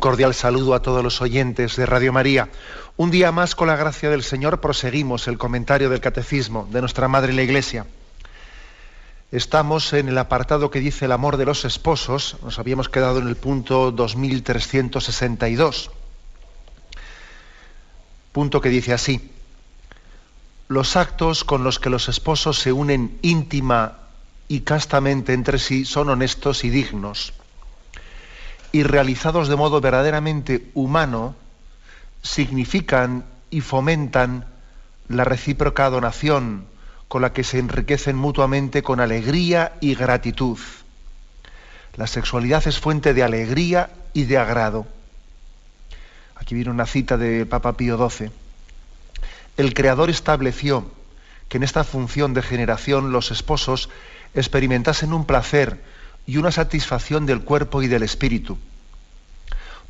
Cordial saludo a todos los oyentes de Radio María. Un día más, con la gracia del Señor, proseguimos el comentario del Catecismo de nuestra Madre la Iglesia. Estamos en el apartado que dice el amor de los esposos. Nos habíamos quedado en el punto 2362. Punto que dice así. Los actos con los que los esposos se unen íntima y castamente entre sí son honestos y dignos y realizados de modo verdaderamente humano, significan y fomentan la recíproca donación con la que se enriquecen mutuamente con alegría y gratitud. La sexualidad es fuente de alegría y de agrado. Aquí viene una cita de Papa Pío XII. El Creador estableció que en esta función de generación los esposos experimentasen un placer y una satisfacción del cuerpo y del espíritu.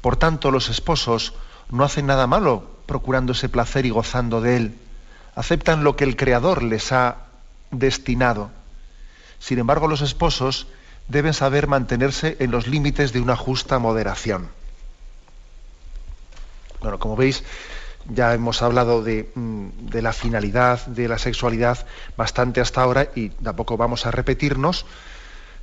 Por tanto, los esposos no hacen nada malo procurando ese placer y gozando de él. Aceptan lo que el Creador les ha destinado. Sin embargo, los esposos deben saber mantenerse en los límites de una justa moderación. Bueno, como veis, ya hemos hablado de, mm, la finalidad de la sexualidad bastante hasta ahora y tampoco vamos a repetirnos.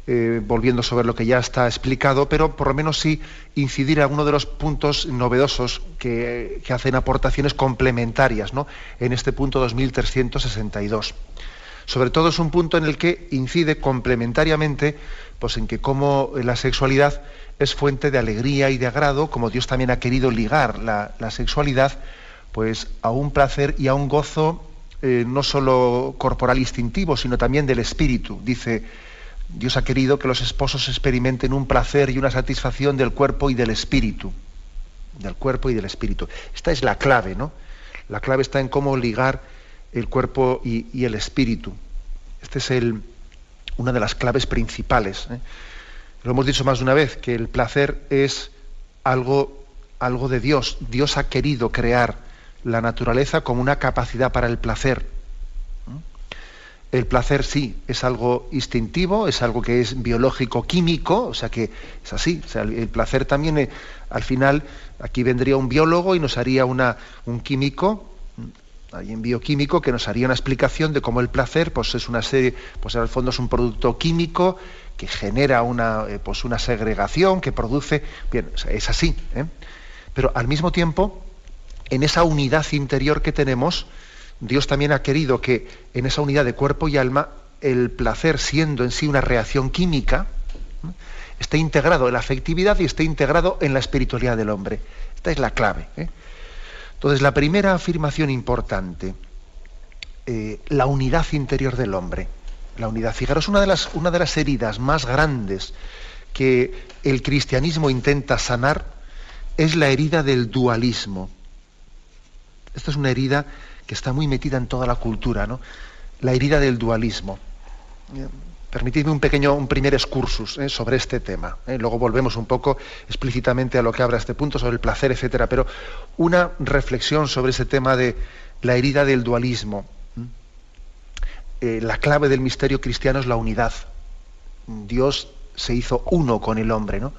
Eh, volviendo sobre lo que ya está explicado, pero por lo menos sí incidir en alguno de los puntos novedosos que, hacen aportaciones complementarias ¿no? en este punto 2362. Sobre todo es un punto en el que incide complementariamente pues, en que como la sexualidad es fuente de alegría y de agrado, como Dios también ha querido ligar la, sexualidad pues, a un placer y a un gozo eh, no solo corporal instintivo, sino también del espíritu. Dice Dios ha querido que los esposos experimenten un placer y una satisfacción del cuerpo y del espíritu. Del cuerpo y del espíritu. Esta es la clave, ¿no? La clave está en cómo ligar el cuerpo y, el espíritu. Esta es una de las claves principales. ¿eh? Lo hemos dicho más de una vez, que el placer es algo, algo de Dios. Dios ha querido crear la naturaleza como una capacidad para el placer el placer sí, es algo instintivo, es algo que es biológico, químico, o sea que es así. el placer también, eh, al final, aquí vendría un biólogo y nos haría una, un químico, alguien bioquímico, que nos haría una explicación de cómo el placer, pues es una serie, pues al fondo es un producto químico que genera una, eh, pues una segregación, que produce, bien, es así. ¿eh? Pero al mismo tiempo, en esa unidad interior que tenemos, Dios también ha querido que en esa unidad de cuerpo y alma el placer, siendo en sí una reacción química, esté integrado en la afectividad y esté integrado en la espiritualidad del hombre. Esta es la clave. ¿eh? Entonces, la primera afirmación importante, eh, la unidad interior del hombre. La unidad. Fijaros, una de, las, una de las heridas más grandes que el cristianismo intenta sanar es la herida del dualismo. Esta es una herida que está muy metida en toda la cultura, ¿no? la herida del dualismo. Permitidme un pequeño, un primer excursus ¿eh? sobre este tema. ¿eh? Luego volvemos un poco explícitamente a lo que habla este punto sobre el placer, etcétera. Pero una reflexión sobre ese tema de la herida del dualismo. Eh, la clave del misterio cristiano es la unidad. Dios se hizo uno con el hombre, ¿no?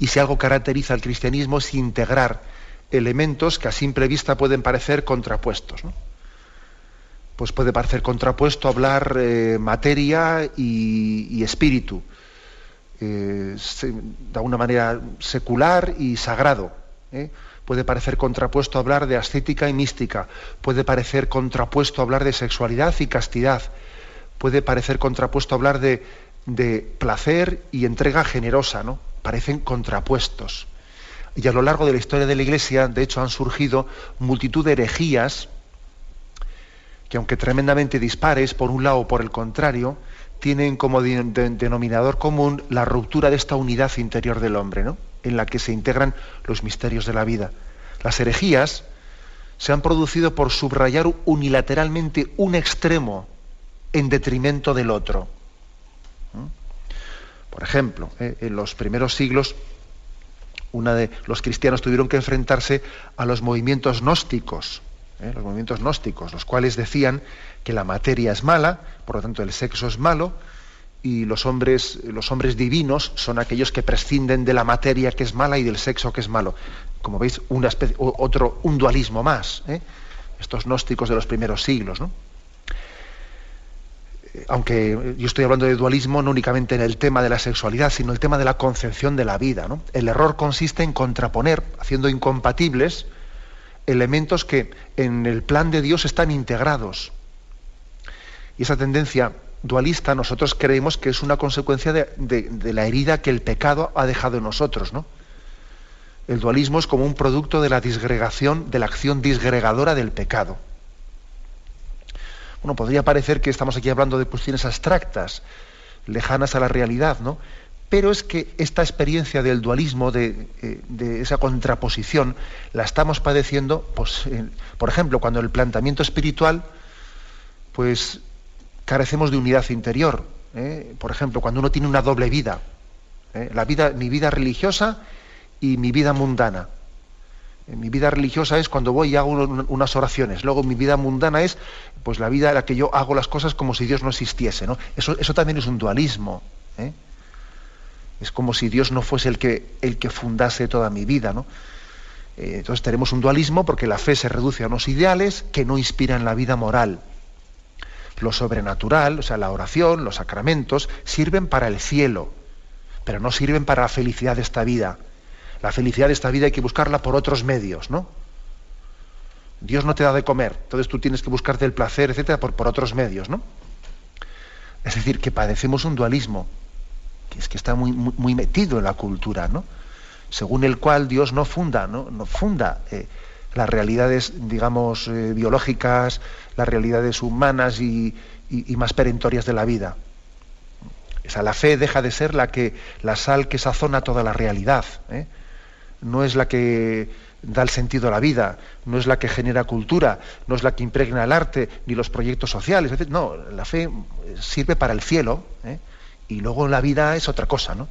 Y si algo caracteriza al cristianismo es integrar elementos que a simple vista pueden parecer contrapuestos. Pues puede parecer contrapuesto hablar eh, materia y, espíritu, eh, de alguna manera secular y sagrado. ¿eh? Puede parecer contrapuesto hablar de ascética y mística, puede parecer contrapuesto hablar de sexualidad y castidad, puede parecer contrapuesto hablar de, de placer y entrega generosa, ¿no? Parecen contrapuestos. Y a lo largo de la historia de la Iglesia, de hecho, han surgido multitud de herejías que, aunque tremendamente dispares, por un lado o por el contrario, tienen como denominador común la ruptura de esta unidad interior del hombre. ¿no? en la que se integran los misterios de la vida. Las herejías se han producido por subrayar unilateralmente un extremo en detrimento del otro. Por ejemplo, ¿eh? en los primeros siglos, una de los cristianos tuvieron que enfrentarse a los movimientos gnósticos, ¿eh? los movimientos gnósticos, los cuales decían que la materia es mala, por lo tanto el sexo es malo, y los hombres, los hombres divinos son aquellos que prescinden de la materia que es mala y del sexo que es malo. Como veis, un dualismo más. ¿eh? Estos gnósticos de los primeros siglos. ¿no? Aunque yo estoy hablando de dualismo no únicamente en el tema de la sexualidad, sino el tema de la concepción de la vida. ¿no? El error consiste en contraponer, haciendo incompatibles, elementos que en el plan de Dios están integrados. Y esa tendencia dualista nosotros creemos que es una consecuencia de, la herida que el pecado ha dejado en nosotros, ¿no? El dualismo es como un producto de la disgregación, de la acción disgregadora del pecado. Bueno, podría parecer que estamos aquí hablando de cuestiones abstractas, lejanas a la realidad, ¿no? Pero es que esta experiencia del dualismo, de, eh, esa contraposición, la estamos padeciendo, pues, por ejemplo, cuando el planteamiento espiritual, pues carecemos de unidad interior. ¿eh? Por ejemplo, cuando uno tiene una doble vida, ¿eh? la vida, mi vida religiosa y mi vida mundana. Eh, mi vida religiosa es cuando voy y hago unas oraciones. Luego mi vida mundana es pues la vida en la que yo hago las cosas como si Dios no existiese. ¿no? Eso, también es un dualismo. Es como si Dios no fuese el que, el que fundase toda mi vida. ¿no? entonces tenemos un dualismo porque la fe se reduce a unos ideales que no inspiran la vida moral. Lo sobrenatural, o sea, la oración, los sacramentos, sirven para el cielo, pero no sirven para la felicidad de esta vida. La felicidad de esta vida hay que buscarla por otros medios, ¿no? Dios no te da de comer, entonces tú tienes que buscarte el placer, etcétera, por, por otros medios, ¿no? Es decir, que padecemos un dualismo, que es que está muy, muy, metido en la cultura, ¿no? Según el cual Dios no funda, no, no funda eh, las realidades, digamos, eh, biológicas, las realidades humanas y, más perentorias de la vida. Esa, la fe deja de ser la, que, la sal que sazona toda la realidad. ¿eh? No es la que da el sentido a la vida, no es la que genera cultura, no es la que impregna el arte ni los proyectos sociales. No, la fe sirve para el cielo ¿eh? y luego la vida es otra cosa. ¿no?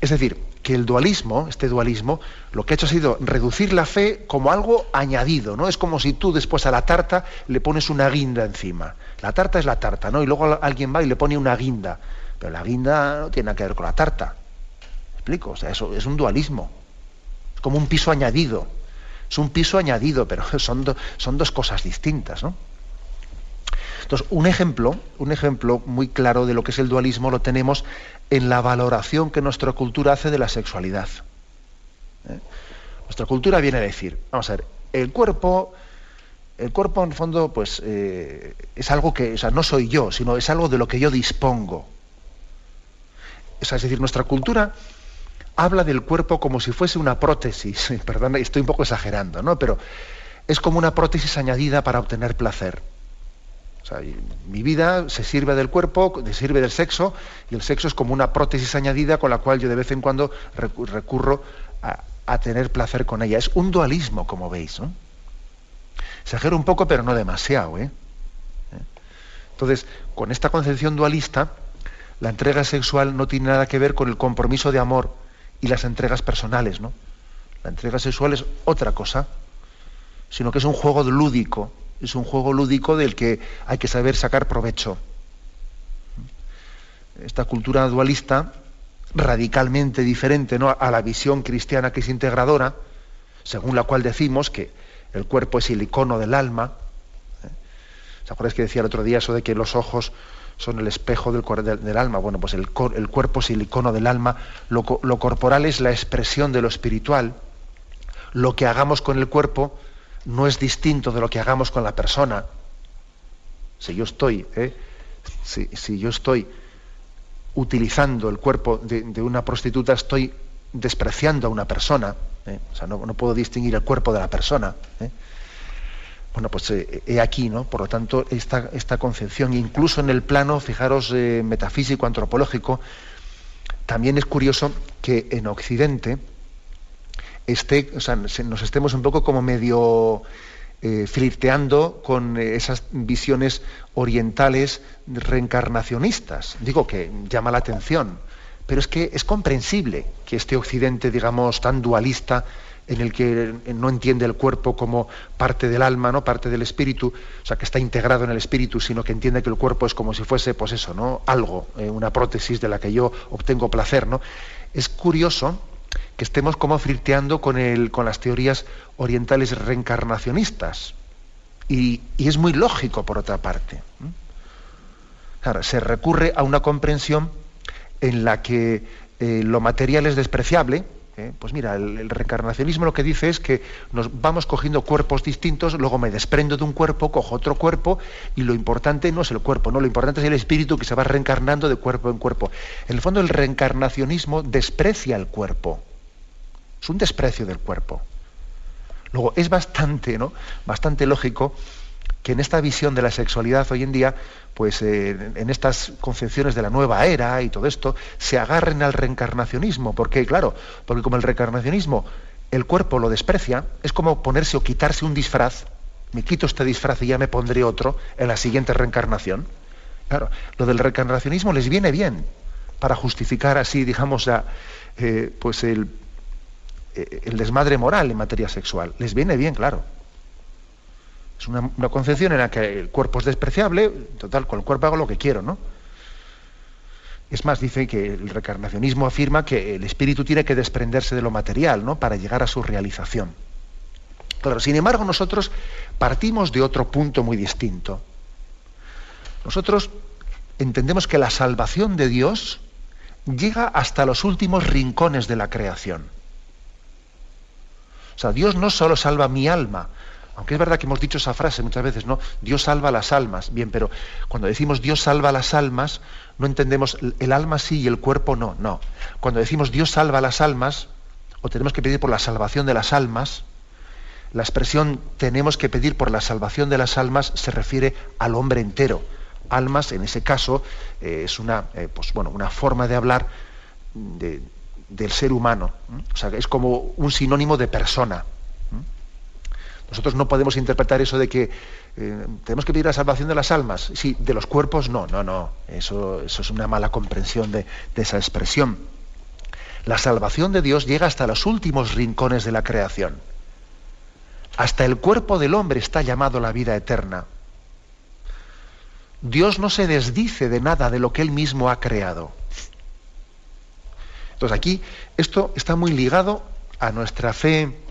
Es decir, que el dualismo, este dualismo, lo que ha hecho ha sido reducir la fe como algo añadido, ¿no? Es como si tú después a la tarta le pones una guinda encima. La tarta es la tarta, ¿no? Y luego alguien va y le pone una guinda. Pero la guinda no tiene nada que ver con la tarta. ¿Me explico? O sea, eso es un dualismo. Es como un piso añadido. Es un piso añadido, pero son, son dos cosas distintas, ¿no? Entonces, un ejemplo, un ejemplo muy claro de lo que es el dualismo lo tenemos en la valoración que nuestra cultura hace de la sexualidad. ¿Eh? Nuestra cultura viene a decir, vamos a ver, el cuerpo, el cuerpo en el fondo, pues eh, es algo que, o sea, no soy yo, sino es algo de lo que yo dispongo. es decir, nuestra cultura habla del cuerpo como si fuese una prótesis. Perdón, estoy un poco exagerando, ¿no? Pero es como una prótesis añadida para obtener placer. Mi vida se sirve del cuerpo, se sirve del sexo, y el sexo es como una prótesis añadida con la cual yo de vez en cuando recurro a, tener placer con ella. Es un dualismo, como veis. Exagero un poco, pero no demasiado. ¿eh? Entonces, con esta concepción dualista, la entrega sexual no tiene nada que ver con el compromiso de amor y las entregas personales. ¿no? La entrega sexual es otra cosa, sino que es un juego lúdico es un juego lúdico del que hay que saber sacar provecho. Esta cultura dualista, radicalmente diferente ¿no? a la visión cristiana que es integradora, según la cual decimos que el cuerpo es el icono del alma. ¿eh? ¿Se acuerdas que decía el otro día eso de que los ojos son el espejo del, del, alma? Bueno, pues el, cuerpo es el icono del alma, lo, lo corporal es la expresión de lo espiritual. Lo que hagamos con el cuerpo no es distinto de lo que hagamos con la persona. Si yo estoy, ¿eh? si, yo estoy utilizando el cuerpo de, una prostituta, estoy despreciando a una persona. ¿eh? O sea, no, puedo distinguir el cuerpo de la persona. ¿eh? Bueno, pues he aquí, ¿no? Por lo tanto, esta, esta concepción, incluso en el plano, fijaros, metafísico, antropológico, también es curioso que en Occidente esté, nos estemos un poco como medio eh, flirteando con esas visiones orientales reencarnacionistas. Digo que llama la atención, pero es que es comprensible que este Occidente, digamos, tan dualista, en el que no entiende el cuerpo como parte del alma, ¿no? parte del espíritu, o sea, que está integrado en el espíritu, sino que entiende que el cuerpo es como si fuese, pues eso, ¿no? algo, eh, una prótesis de la que yo obtengo placer. ¿no? Es curioso que estemos como flirteando con, el, con las teorías orientales reencarnacionistas. Y, es muy lógico, por otra parte. se recurre a una comprensión en la que eh, lo material es despreciable, ¿eh? Pues mira, el, reencarnacionismo lo que dice es que nos vamos cogiendo cuerpos distintos, luego me desprendo de un cuerpo, cojo otro cuerpo, y lo importante no es el cuerpo, no, lo importante es el espíritu que se va reencarnando de cuerpo en cuerpo. En el fondo el reencarnacionismo desprecia el cuerpo. Es un desprecio del cuerpo. Luego, es bastante, ¿no? Bastante lógico que en esta visión de la sexualidad hoy en día, pues eh, en estas concepciones de la nueva era y todo esto, se agarren al reencarnacionismo. porque Claro, porque como el reencarnacionismo el cuerpo lo desprecia, es como ponerse o quitarse un disfraz. Me quito este disfraz y ya me pondré otro en la siguiente reencarnación. Claro, lo del reencarnacionismo les viene bien para justificar así, digamos, eh, pues el, eh, el desmadre moral en materia sexual. Les viene bien, claro. Es una, concepción en la que el cuerpo es despreciable, total, con el cuerpo hago lo que quiero, ¿no? Es más, dice que el recarnacionismo afirma que el espíritu tiene que desprenderse de lo material, ¿no? Para llegar a su realización. Claro, sin embargo, nosotros partimos de otro punto muy distinto. Nosotros entendemos que la salvación de Dios llega hasta los últimos rincones de la creación. O sea, Dios no solo salva mi alma, aunque es verdad que hemos dicho esa frase muchas veces, ¿no? Dios salva las almas. Bien, pero cuando decimos Dios salva las almas, no entendemos el alma sí y el cuerpo no. No. Cuando decimos Dios salva las almas, o tenemos que pedir por la salvación de las almas, la expresión tenemos que pedir por la salvación de las almas se refiere al hombre entero. Almas, en ese caso, eh, es una, eh, pues, bueno, una forma de hablar del ser humano. O sea, es como un sinónimo de persona. Nosotros no podemos interpretar eso de que eh, tenemos que pedir la salvación de las almas. Sí, de los cuerpos no, no, no. Eso, eso es una mala comprensión de, de esa expresión. La salvación de Dios llega hasta los últimos rincones de la creación. Hasta el cuerpo del hombre está llamado la vida eterna. Dios no se desdice de nada de lo que Él mismo ha creado. Entonces aquí esto está muy ligado a nuestra fe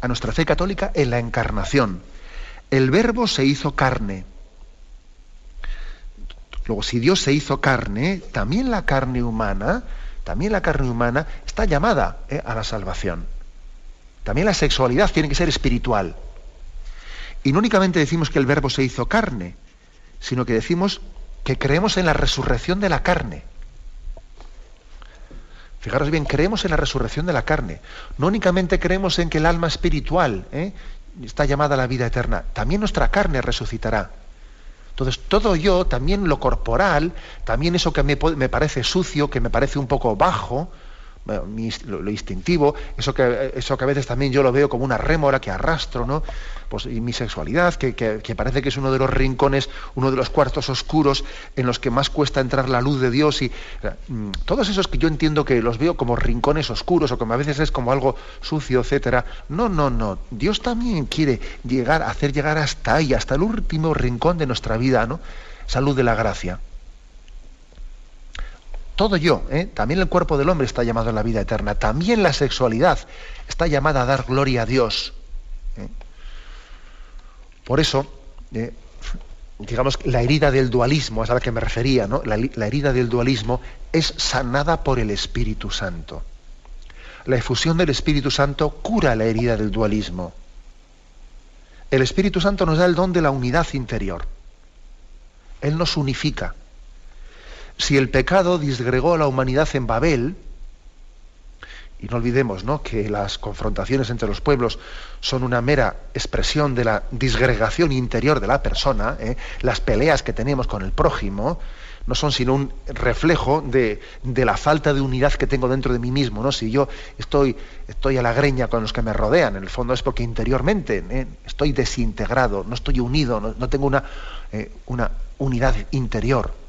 a nuestra fe católica en la encarnación. El verbo se hizo carne. Luego, si Dios se hizo carne, también la carne humana, también la carne humana está llamada eh, a la salvación. También la sexualidad tiene que ser espiritual. Y no únicamente decimos que el verbo se hizo carne, sino que decimos que creemos en la resurrección de la carne. Fijaros bien, creemos en la resurrección de la carne. No únicamente creemos en que el alma espiritual ¿eh? está llamada a la vida eterna, también nuestra carne resucitará. Entonces, todo yo, también lo corporal, también eso que me, me parece sucio, que me parece un poco bajo, lo, instintivo, eso que, eso que a veces también yo lo veo como una rémora que arrastro, ¿no? Pues, y mi sexualidad, que, parece que es uno de los rincones, uno de los cuartos oscuros en los que más cuesta entrar la luz de Dios y mm, todos esos que yo entiendo que los veo como rincones oscuros o como a veces es como algo sucio, etcétera. No, no, no. Dios también quiere llegar, hacer llegar hasta ahí, hasta el último rincón de nuestra vida, ¿no? Salud de la gracia todo yo, ¿eh? también el cuerpo del hombre está llamado a la vida eterna, también la sexualidad está llamada a dar gloria a Dios. ¿eh? Por eso, ¿eh? digamos, la herida del dualismo, es a la que me refería, ¿no? la, la herida del dualismo es sanada por el Espíritu Santo. La efusión del Espíritu Santo cura la herida del dualismo. El Espíritu Santo nos da el don de la unidad interior. Él nos unifica si el pecado disgregó a la humanidad en Babel, y no olvidemos ¿no? que las confrontaciones entre los pueblos son una mera expresión de la disgregación interior de la persona, ¿eh? las peleas que tenemos con el prójimo, no son sino un reflejo de, la falta de unidad que tengo dentro de mí mismo. ¿no? Si yo estoy, estoy a la greña con los que me rodean, en el fondo es porque interiormente ¿eh? estoy desintegrado, no estoy unido, no, tengo una, eh, una unidad interior.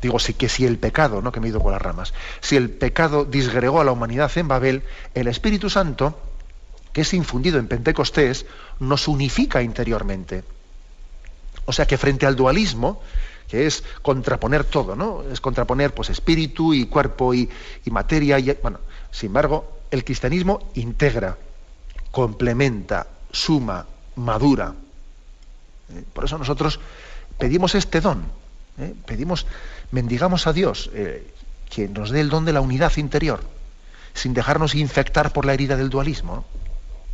Digo, sí que si el pecado, ¿no? que me he ido por las ramas, si el pecado disgregó a la humanidad en Babel, el Espíritu Santo, que es infundido en Pentecostés, nos unifica interiormente. O sea que frente al dualismo, que es contraponer todo, ¿no? Es contraponer pues espíritu y cuerpo y, materia. Y, bueno, sin embargo, el cristianismo integra, complementa, suma, madura. ¿Eh? Por eso nosotros pedimos este don, ¿eh? pedimos, mendigamos a Dios eh, que nos dé el don de la unidad interior, sin dejarnos infectar por la herida del dualismo.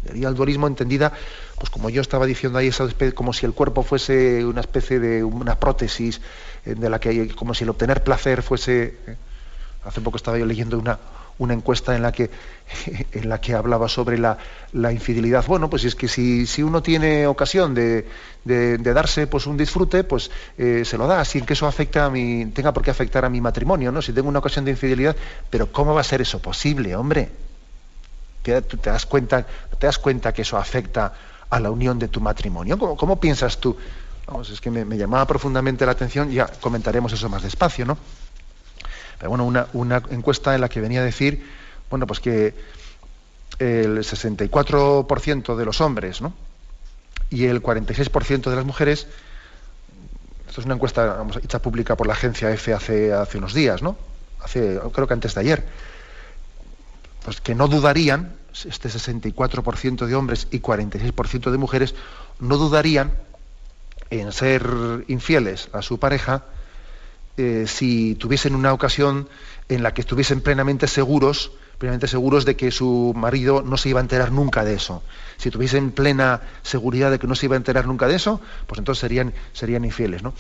Sería el dualismo entendida, pues como yo estaba diciendo ahí, como si el cuerpo fuese una especie de una prótesis, eh, de la que, como si el obtener placer fuese. Eh, hace poco estaba yo leyendo una, una encuesta en la que, en la que hablaba sobre la, infidelidad. Bueno, pues es que si, si uno tiene ocasión de, darse pues un disfrute, pues eh, se lo da, sin que eso afecta a mi, tenga por qué afectar a mi matrimonio, ¿no? Si tengo una ocasión de infidelidad, pero ¿cómo va a ser eso posible, hombre? ¿Te, te das cuenta, te das cuenta que eso afecta a la unión de tu matrimonio? ¿Cómo, piensas tú? Vamos, es que me, llamaba profundamente la atención, ya comentaremos eso más despacio, ¿no? Bueno, una, encuesta en la que venía a decir, bueno, pues que el 64% de los hombres, ¿no? Y el 46% de las mujeres, esto es una encuesta hecha pública por la agencia EFE hace, hace unos días, ¿no? Hace, creo que antes de ayer pues que no dudarían, este 64% de hombres y 46% de mujeres, no dudarían en ser infieles a su pareja eh, si tuviesen una ocasión en la que estuviesen plenamente seguros, plenamente seguros de que su marido no se iba a enterar nunca de eso. Si tuviesen plena seguridad de que no se iba a enterar nunca de eso, pues entonces serían, serían infieles, ¿no?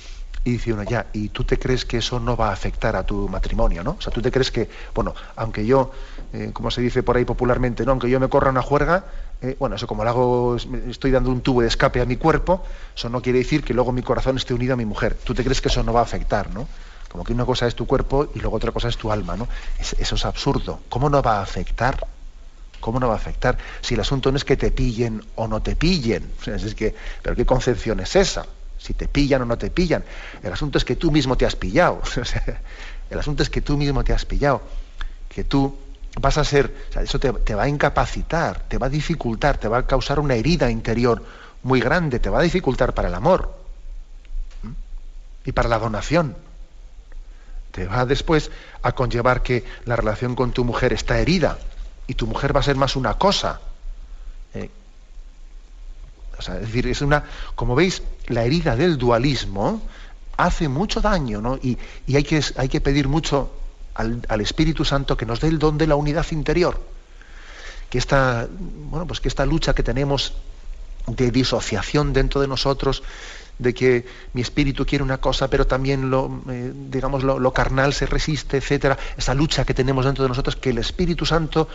Y dice uno, ya, ¿y tú te crees que eso no va a afectar a tu matrimonio, no? O sea, tú te crees que, bueno, aunque yo, eh, como se dice por ahí popularmente, ¿no? Aunque yo me corra una juerga, eh, bueno, eso como lo hago, estoy dando un tubo de escape a mi cuerpo, eso no quiere decir que luego mi corazón esté unido a mi mujer. Tú te crees que eso no va a afectar, ¿no? Como que una cosa es tu cuerpo y luego otra cosa es tu alma, ¿no? eso es absurdo. ¿Cómo no va a afectar? ¿Cómo no va a afectar? Si el asunto no es que te pillen o no te pillen. Es que, ¿Pero qué concepción es esa? si te pillan o no te pillan. El asunto es que tú mismo te has pillado. el asunto es que tú mismo te has pillado. Que tú vas a ser, eso te, va a incapacitar, te va a dificultar, te va a causar una herida interior muy grande, te va a dificultar para el amor y para la donación. Te va después a conllevar que la relación con tu mujer está herida y tu mujer va a ser más una cosa eh, es decir, es una, como veis, la herida del dualismo hace mucho daño, ¿no? Y, hay, que, hay, que, pedir mucho al, Espíritu Santo que nos dé el don de la unidad interior. Que esta, bueno, pues que esta lucha que tenemos de disociación dentro de nosotros, de que mi espíritu quiere una cosa, pero también lo, eh, digamos, lo, carnal se resiste, etcétera, esa lucha que tenemos dentro de nosotros, que el Espíritu Santo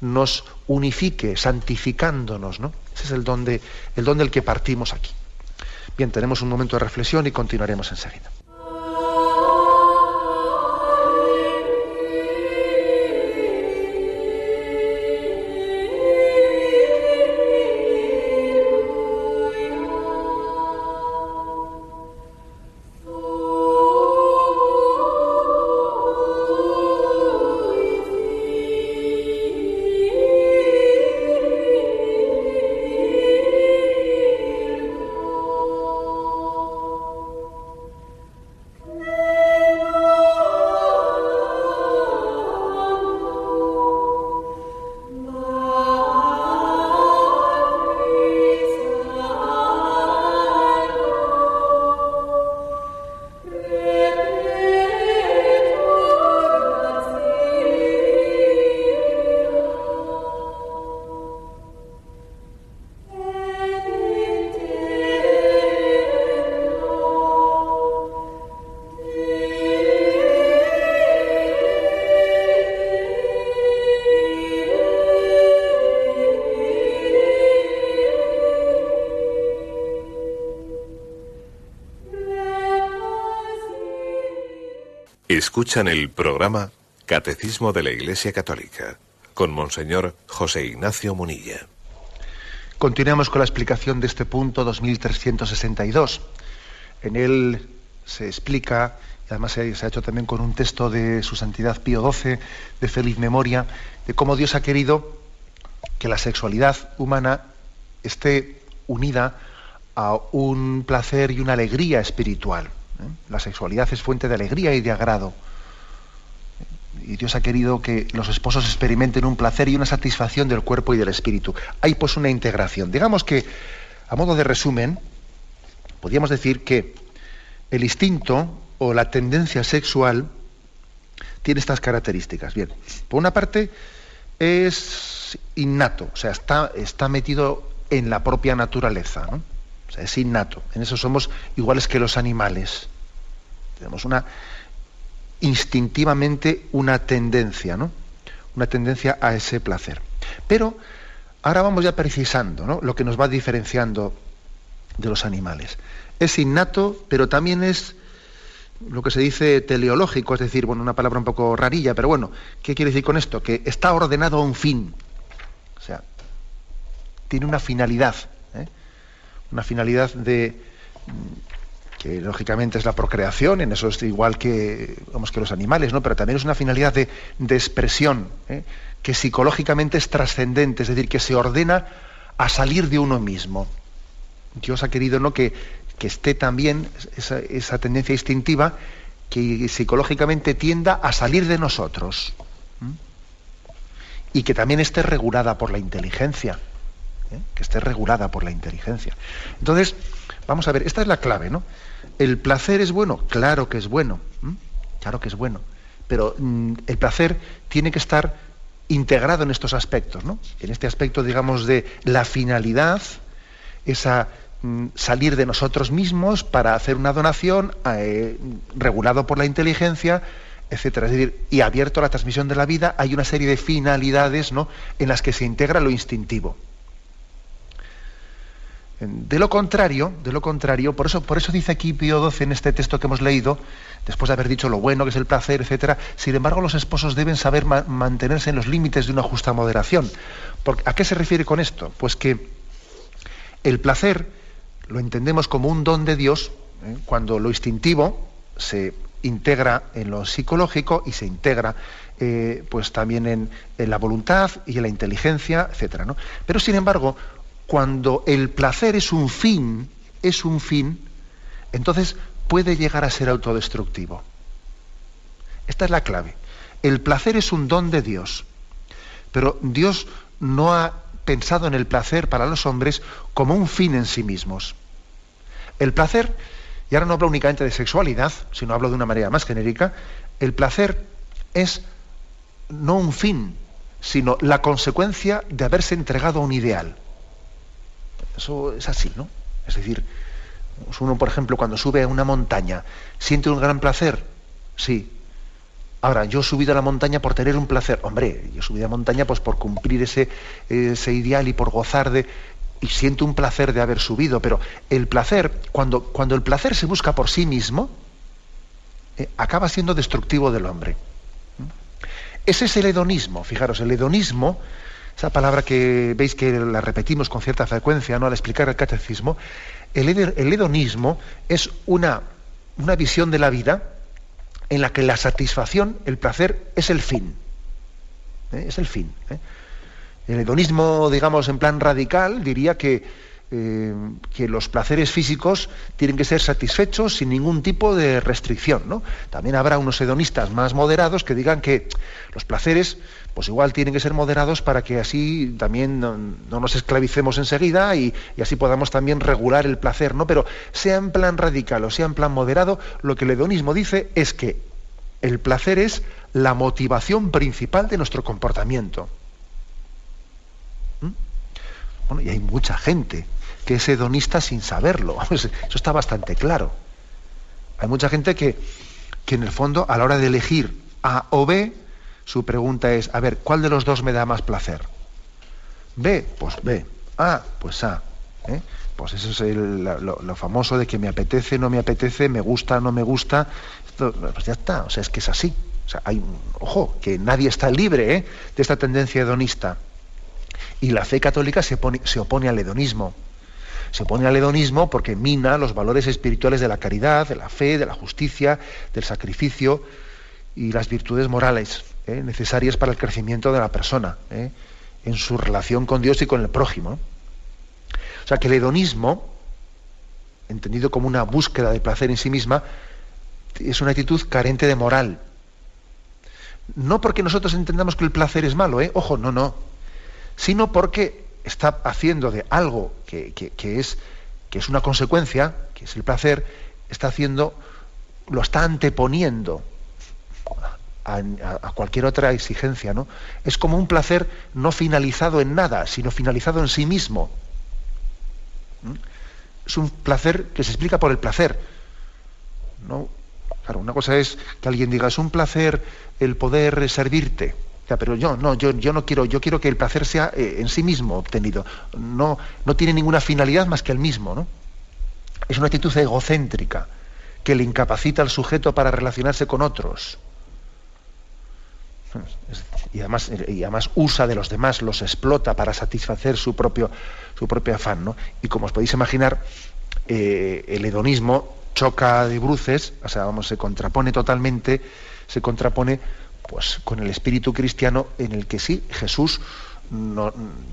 nos unifique, santificándonos, ¿no? Ese es el don, el don del que partimos aquí. Bien, tenemos un momento de reflexión y continuaremos enseguida. Escuchan el programa Catecismo de la Iglesia Católica con Monseñor José Ignacio Munilla. Continuamos con la explicación de este punto 2362. En él se explica, y además se ha hecho también con un texto de su Santidad Pío XII, de feliz memoria, de cómo Dios ha querido que la sexualidad humana esté unida a un placer y una alegría espiritual. ¿Eh? La sexualidad es fuente de alegría y de agrado. Y Dios ha querido que los esposos experimenten un placer y una satisfacción del cuerpo y del espíritu. Hay pues una integración. Digamos que, a modo de resumen, podríamos decir que el instinto o la tendencia sexual tiene estas características. Bien, por una parte es innato, o sea, está, está metido en la propia naturaleza, ¿no? Es innato. En eso somos iguales que los animales. Tenemos una instintivamente una tendencia, ¿no? Una tendencia a ese placer. Pero ahora vamos ya precisando, ¿no? Lo que nos va diferenciando de los animales. Es innato, pero también es lo que se dice teleológico, es decir, bueno, una palabra un poco rarilla, pero bueno, ¿qué quiere decir con esto? Que está ordenado a un fin. O sea, tiene una finalidad. Una finalidad de que lógicamente es la procreación, en eso es igual que, vamos, que los animales, ¿no? pero también es una finalidad de, expresión, ¿eh? que psicológicamente es trascendente, es decir, que se ordena a salir de uno mismo. Dios ha querido ¿no? que, que esté también esa, tendencia instintiva que psicológicamente tienda a salir de nosotros y que también esté regulada por la inteligencia, ¿eh? que esté regulada por la inteligencia. Entonces, vamos a ver, esta es la clave, ¿no? ¿El placer es bueno? Claro que es bueno. Claro que es bueno. Pero mm, el placer tiene que estar integrado en estos aspectos, ¿no? En este aspecto, digamos, de la finalidad, esa mm, salir de nosotros mismos para hacer una donación eh, regulado por la inteligencia, etcétera. Es decir, y abierto a la transmisión de la vida, hay una serie de finalidades ¿no? en las que se integra lo instintivo. De lo contrario, de lo contrario, por eso, por eso dice aquí Pío XII en este texto que hemos leído, después de haber dicho lo bueno que es el placer, etcétera, sin embargo los esposos deben saber mantenerse en los límites de una justa moderación. ¿A qué se refiere con esto? Pues que el placer lo entendemos como un don de Dios ¿eh? cuando lo instintivo se integra en lo psicológico y se integra eh, pues también en, en, la voluntad y en la inteligencia, etcétera. ¿no? Pero sin embargo, cuando el placer es un fin, es un fin, entonces puede llegar a ser autodestructivo. Esta es la clave. El placer es un don de Dios, pero Dios no ha pensado en el placer para los hombres como un fin en sí mismos. El placer, y ahora no hablo únicamente de sexualidad, sino hablo de una manera más genérica, el placer es no un fin, sino la consecuencia de haberse entregado a un ideal. Eso es así, ¿no? Es decir, uno, por ejemplo, cuando sube a una montaña, ¿siente un gran placer? Sí. Ahora, yo he subido a la montaña por tener un placer. Hombre, yo he subido a la montaña pues por cumplir ese, ese ideal y por gozar de... Y siento un placer de haber subido, pero el placer, cuando, cuando el placer se busca por sí mismo, eh, acaba siendo destructivo del hombre. Ese es el hedonismo. Fijaros, el hedonismo esa palabra que veis que la repetimos con cierta frecuencia ¿no? al explicar el catecismo, el, hedonismo es una, una visión de la vida en la que la satisfacción, el placer, es el fin. ¿eh? Es el fin. ¿eh? El hedonismo, digamos, en plan radical, diría que eh, que los placeres físicos tienen que ser satisfechos sin ningún tipo de restricción. ¿no? También habrá unos hedonistas más moderados que digan que los placeres, pues igual tienen que ser moderados para que así también no, nos esclavicemos enseguida y, así podamos también regular el placer. ¿no? Pero sea en plan radical o sea en plan moderado, lo que el hedonismo dice es que el placer es la motivación principal de nuestro comportamiento. ¿Mm? Bueno, y hay mucha gente que es hedonista sin saberlo. Eso está bastante claro. Hay mucha gente que, que en el fondo, a la hora de elegir A o B, su pregunta es, a ver, ¿cuál de los dos me da más placer? B, pues B. A, pues A. ¿eh? Pues eso es lo, famoso de que me apetece, no me apetece, me gusta, no me gusta. pues ya está, o sea, es que es así. O sea, hay, ojo, que nadie está libre ¿eh? de esta tendencia hedonista. Y la fe católica se, se opone al hedonismo. Se opone al hedonismo porque mina los valores espirituales de la caridad, de la fe, de la justicia, del sacrificio y las virtudes morales ¿eh? necesarias para el crecimiento de la persona ¿eh? en su relación con Dios y con el prójimo. O sea que el hedonismo, entendido como una búsqueda de placer en sí misma, es una actitud carente de moral. No porque nosotros entendamos que el placer es malo, ¿eh? ojo, no, no, sino porque está haciendo de algo que, es, que es una consecuencia, que es el placer, está haciendo, lo está anteponiendo a, cualquier otra exigencia, ¿no? Es como un placer no finalizado en nada, sino finalizado en sí mismo. ¿Mm? Es un placer que se explica por el placer. ¿no? Claro, una cosa es que alguien diga, es un placer el poder servirte pero yo no, yo, no quiero, yo quiero que el placer sea eh, en sí mismo obtenido. No, no tiene ninguna finalidad más que el mismo, ¿no? Es una actitud egocéntrica que le incapacita al sujeto para relacionarse con otros. Y además, y además usa de los demás, los explota para satisfacer su propio, su propio afán. ¿no? Y como os podéis imaginar, eh, el hedonismo choca de bruces, o sea, vamos, se contrapone totalmente, se contrapone pues con el espíritu cristiano en el que sí, Jesús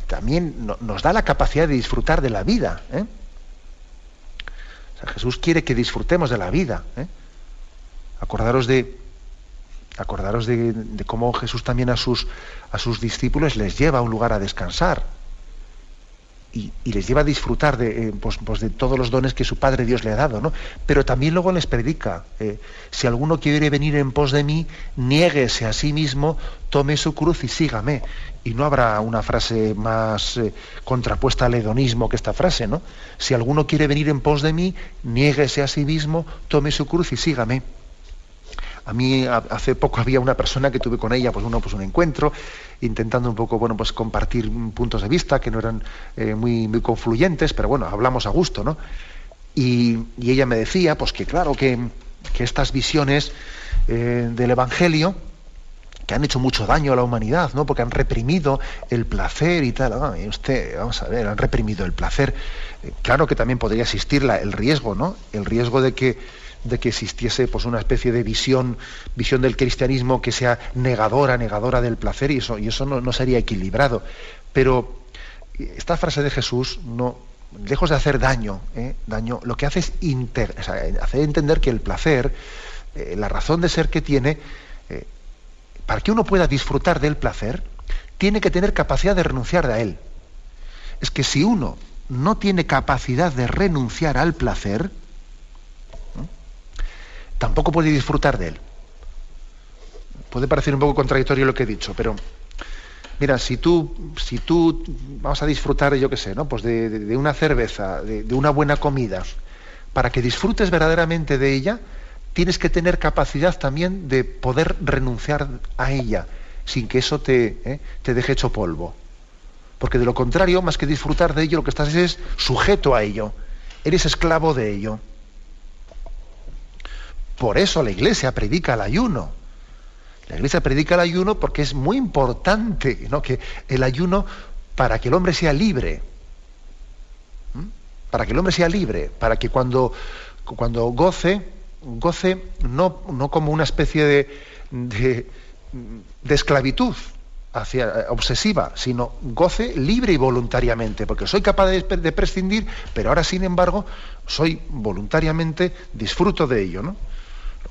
también nos da la capacidad de disfrutar de la vida. ¿eh? Jesús quiere que disfrutemos de la vida. ¿eh? Acordaros de, acordaros de, cómo Jesús también a sus, a sus discípulos les lleva a un lugar a descansar y, les lleva a disfrutar de, eh, pues, pues, de, todos los dones que su Padre Dios le ha dado, ¿no? Pero también luego les predica, eh, si alguno quiere venir en pos de mí, niéguese a sí mismo, tome su cruz y sígame. Y no habrá una frase más eh, contrapuesta al hedonismo que esta frase, ¿no? Si alguno quiere venir en pos de mí, niéguese a sí mismo, tome su cruz y sígame. A mí hace poco había una persona que tuve con ella pues, uno, pues un encuentro, intentando un poco bueno, pues compartir puntos de vista que no eran eh, muy, muy confluyentes, pero bueno, hablamos a gusto, ¿no? Y, ella me decía pues que claro, que, estas visiones eh, del Evangelio, que han hecho mucho daño a la humanidad, ¿no? Porque han reprimido el placer y tal. Ah, usted, vamos a ver, han reprimido el placer. Eh, claro que también podría existir el riesgo, ¿no? El riesgo de que de que existiese pues, una especie de visión, visión del cristianismo que sea negadora, negadora del placer, y eso, y eso no, sería equilibrado. Pero esta frase de Jesús, no, lejos de hacer daño, ¿eh? daño lo que hace es hacer entender que el placer, eh, la razón de ser que tiene, eh, para que uno pueda disfrutar del placer, tiene que tener capacidad de renunciar a él. Es que si uno no tiene capacidad de renunciar al placer, tampoco puede disfrutar de él. Puede parecer un poco contradictorio lo que he dicho, pero mira, si tú, si tú vamos a disfrutar, yo qué sé, ¿no? Pues de, una cerveza, de, una buena comida, para que disfrutes verdaderamente de ella, tienes que tener capacidad también de poder renunciar a ella, sin que eso te, ¿eh? te deje hecho polvo. Porque de lo contrario, más que disfrutar de ello, lo que estás es sujeto a ello. Eres esclavo de ello. Por eso la iglesia predica el ayuno. La iglesia predica el ayuno porque es muy importante ¿no? que el ayuno para que el hombre sea libre. Para que el hombre sea libre, para que cuando, cuando goce, goce no, no como una especie de, de, esclavitud obsesiva, sino goce libre y voluntariamente, porque soy capaz de, de prescindir, pero ahora sin embargo soy voluntariamente, disfruto de ello. ¿no?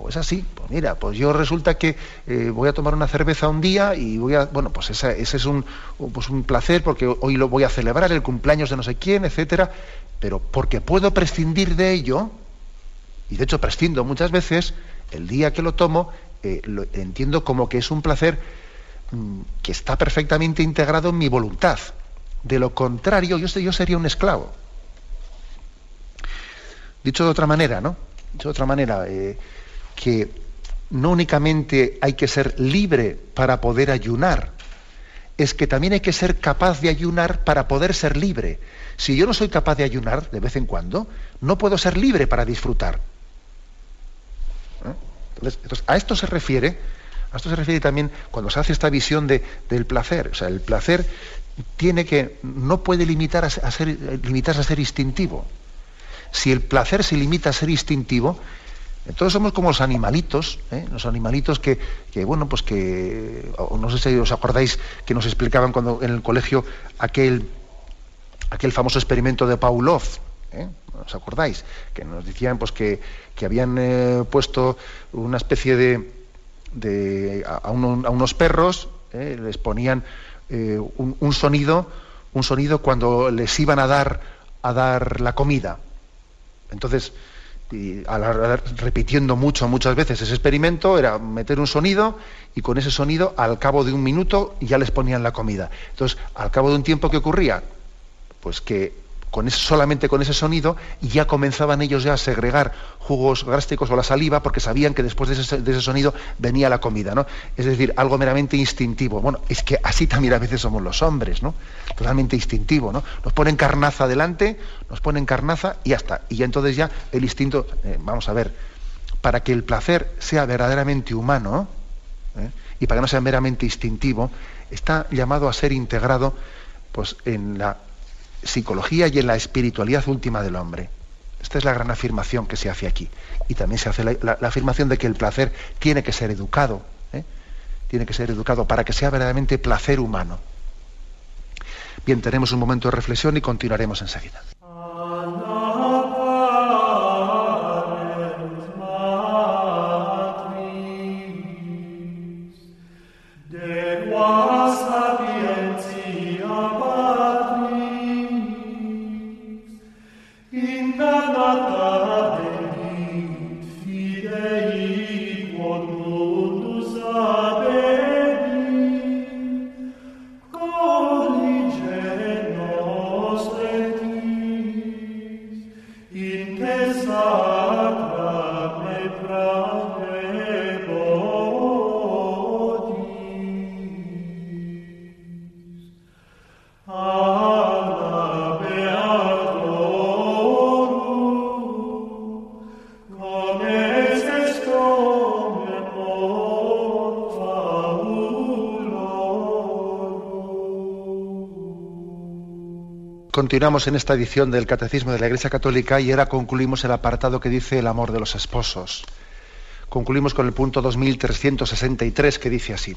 Es así, pues mira, pues yo resulta que eh, voy a tomar una cerveza un día y voy a, bueno, pues ese, es un, pues un placer porque hoy lo voy a celebrar, el cumpleaños de no sé quién, etcétera, pero porque puedo prescindir de ello, y de hecho prescindo muchas veces, el día que lo tomo, eh, lo entiendo como que es un placer mm, que está perfectamente integrado en mi voluntad. De lo contrario, yo, yo sería un esclavo. Dicho de otra manera, ¿no? Dicho de otra manera, eh, que no únicamente hay que ser libre para poder ayunar, es que también hay que ser capaz de ayunar para poder ser libre. Si yo no soy capaz de ayunar de vez en cuando, no puedo ser libre para disfrutar. ¿Eh? Entonces, a esto se refiere, a esto se refiere también cuando se hace esta visión de, del placer. O sea, el placer tiene que, no puede limitar a, ser, limitarse a ser instintivo. Si el placer se limita a ser instintivo, entonces somos como los animalitos, ¿eh? los animalitos que, bueno, pues que, no sé si os acordáis que nos explicaban cuando en el colegio aquel, aquel famoso experimento de Pavlov, ¿eh? ¿os acordáis? Que nos decían pues que, habían eh, puesto una especie de, de a, unos perros, les ponían un, sonido, un sonido cuando les iban a dar a dar la comida. Entonces, y repitiendo mucho, muchas veces ese experimento, era meter un sonido y con ese sonido, al cabo de un minuto, ya les ponían la comida. Entonces, al cabo de un tiempo, ¿qué ocurría? Pues que con solamente con ese sonido ya comenzaban ellos ya a segregar jugos gástricos o la saliva porque sabían que después de ese, sonido venía la comida, ¿no? Es decir, algo meramente instintivo. Bueno, es que así también a veces somos los hombres, ¿no? Totalmente instintivo, ¿no? Nos ponen carnaza delante, nos ponen carnaza y ya está. Y ya entonces ya el instinto, eh, vamos a ver, para que el placer sea verdaderamente humano ¿eh? y para que no sea meramente instintivo, está llamado a ser integrado pues, en la psicología y en la espiritualidad última del hombre. Esta es la gran afirmación que se hace aquí. Y también se hace la, afirmación de que el placer tiene que ser educado, ¿eh? tiene que ser educado para que sea verdaderamente placer humano. Bien, tenemos un momento de reflexión y continuaremos enseguida. Continuamos en esta edición del Catecismo de la Iglesia Católica y ahora concluimos el apartado que dice el amor de los esposos. Concluimos con el punto 2363 que dice así.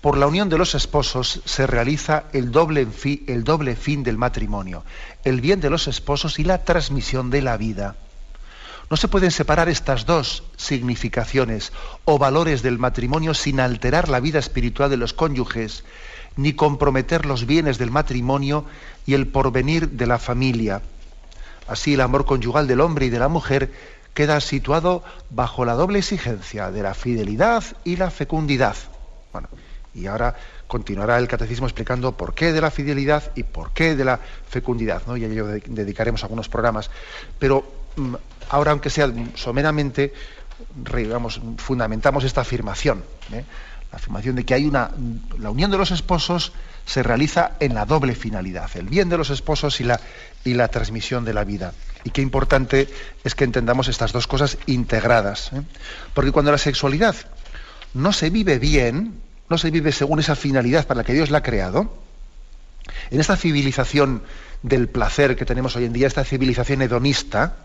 Por la unión de los esposos se realiza el doble, el doble fin del matrimonio, el bien de los esposos y la transmisión de la vida. No se pueden separar estas dos significaciones o valores del matrimonio sin alterar la vida espiritual de los cónyuges ni comprometer los bienes del matrimonio y el porvenir de la familia. Así el amor conyugal del hombre y de la mujer queda situado bajo la doble exigencia de la fidelidad y la fecundidad. Bueno, y ahora continuará el catecismo explicando por qué de la fidelidad y por qué de la fecundidad, ¿no? Y a ello dedicaremos algunos programas. Pero mm, ahora, aunque sea someramente, fundamentamos esta afirmación. ¿eh? La afirmación de que hay una la unión de los esposos se realiza en la doble finalidad, el bien de los esposos y la, y la transmisión de la vida. Y qué importante es que entendamos estas dos cosas integradas. ¿eh? Porque cuando la sexualidad no se vive bien, no se vive según esa finalidad para la que Dios la ha creado, en esta civilización del placer que tenemos hoy en día, esta civilización hedonista,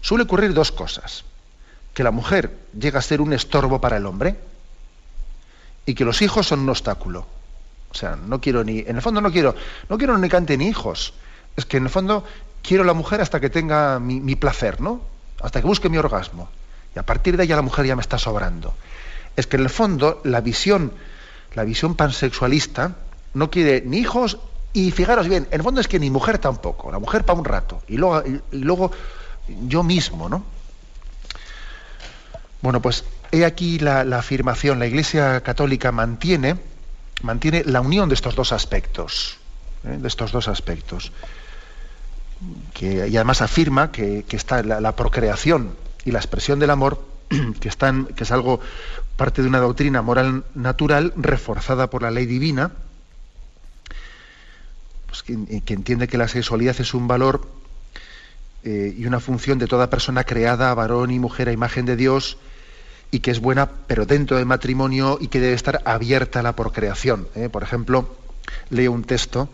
suele ocurrir dos cosas. Que la mujer llega a ser un estorbo para el hombre, y que los hijos son un obstáculo. O sea, no quiero ni, en el fondo no quiero, no quiero ni cante ni hijos. Es que en el fondo quiero la mujer hasta que tenga mi, placer, ¿no? Hasta que busque mi orgasmo. Y a partir de ahí la mujer ya me está sobrando. Es que en el fondo la visión, la visión pansexualista no quiere ni hijos y fijaros bien, en el fondo es que ni mujer tampoco, la mujer para un rato y luego, y luego yo mismo, ¿no? Bueno, pues he aquí la, afirmación. La Iglesia Católica mantiene, mantiene la unión de estos dos aspectos, ¿eh? de estos dos aspectos. Que, y además afirma que, está la, procreación y la expresión del amor, que, es algo parte de una doctrina moral natural reforzada por la ley divina, pues que, entiende que la sexualidad es un valor eh, y una función de toda persona creada, varón y mujer a imagen de Dios, y que es buena, pero dentro del matrimonio y que debe estar abierta a la procreación. ¿eh? Por ejemplo, leo un texto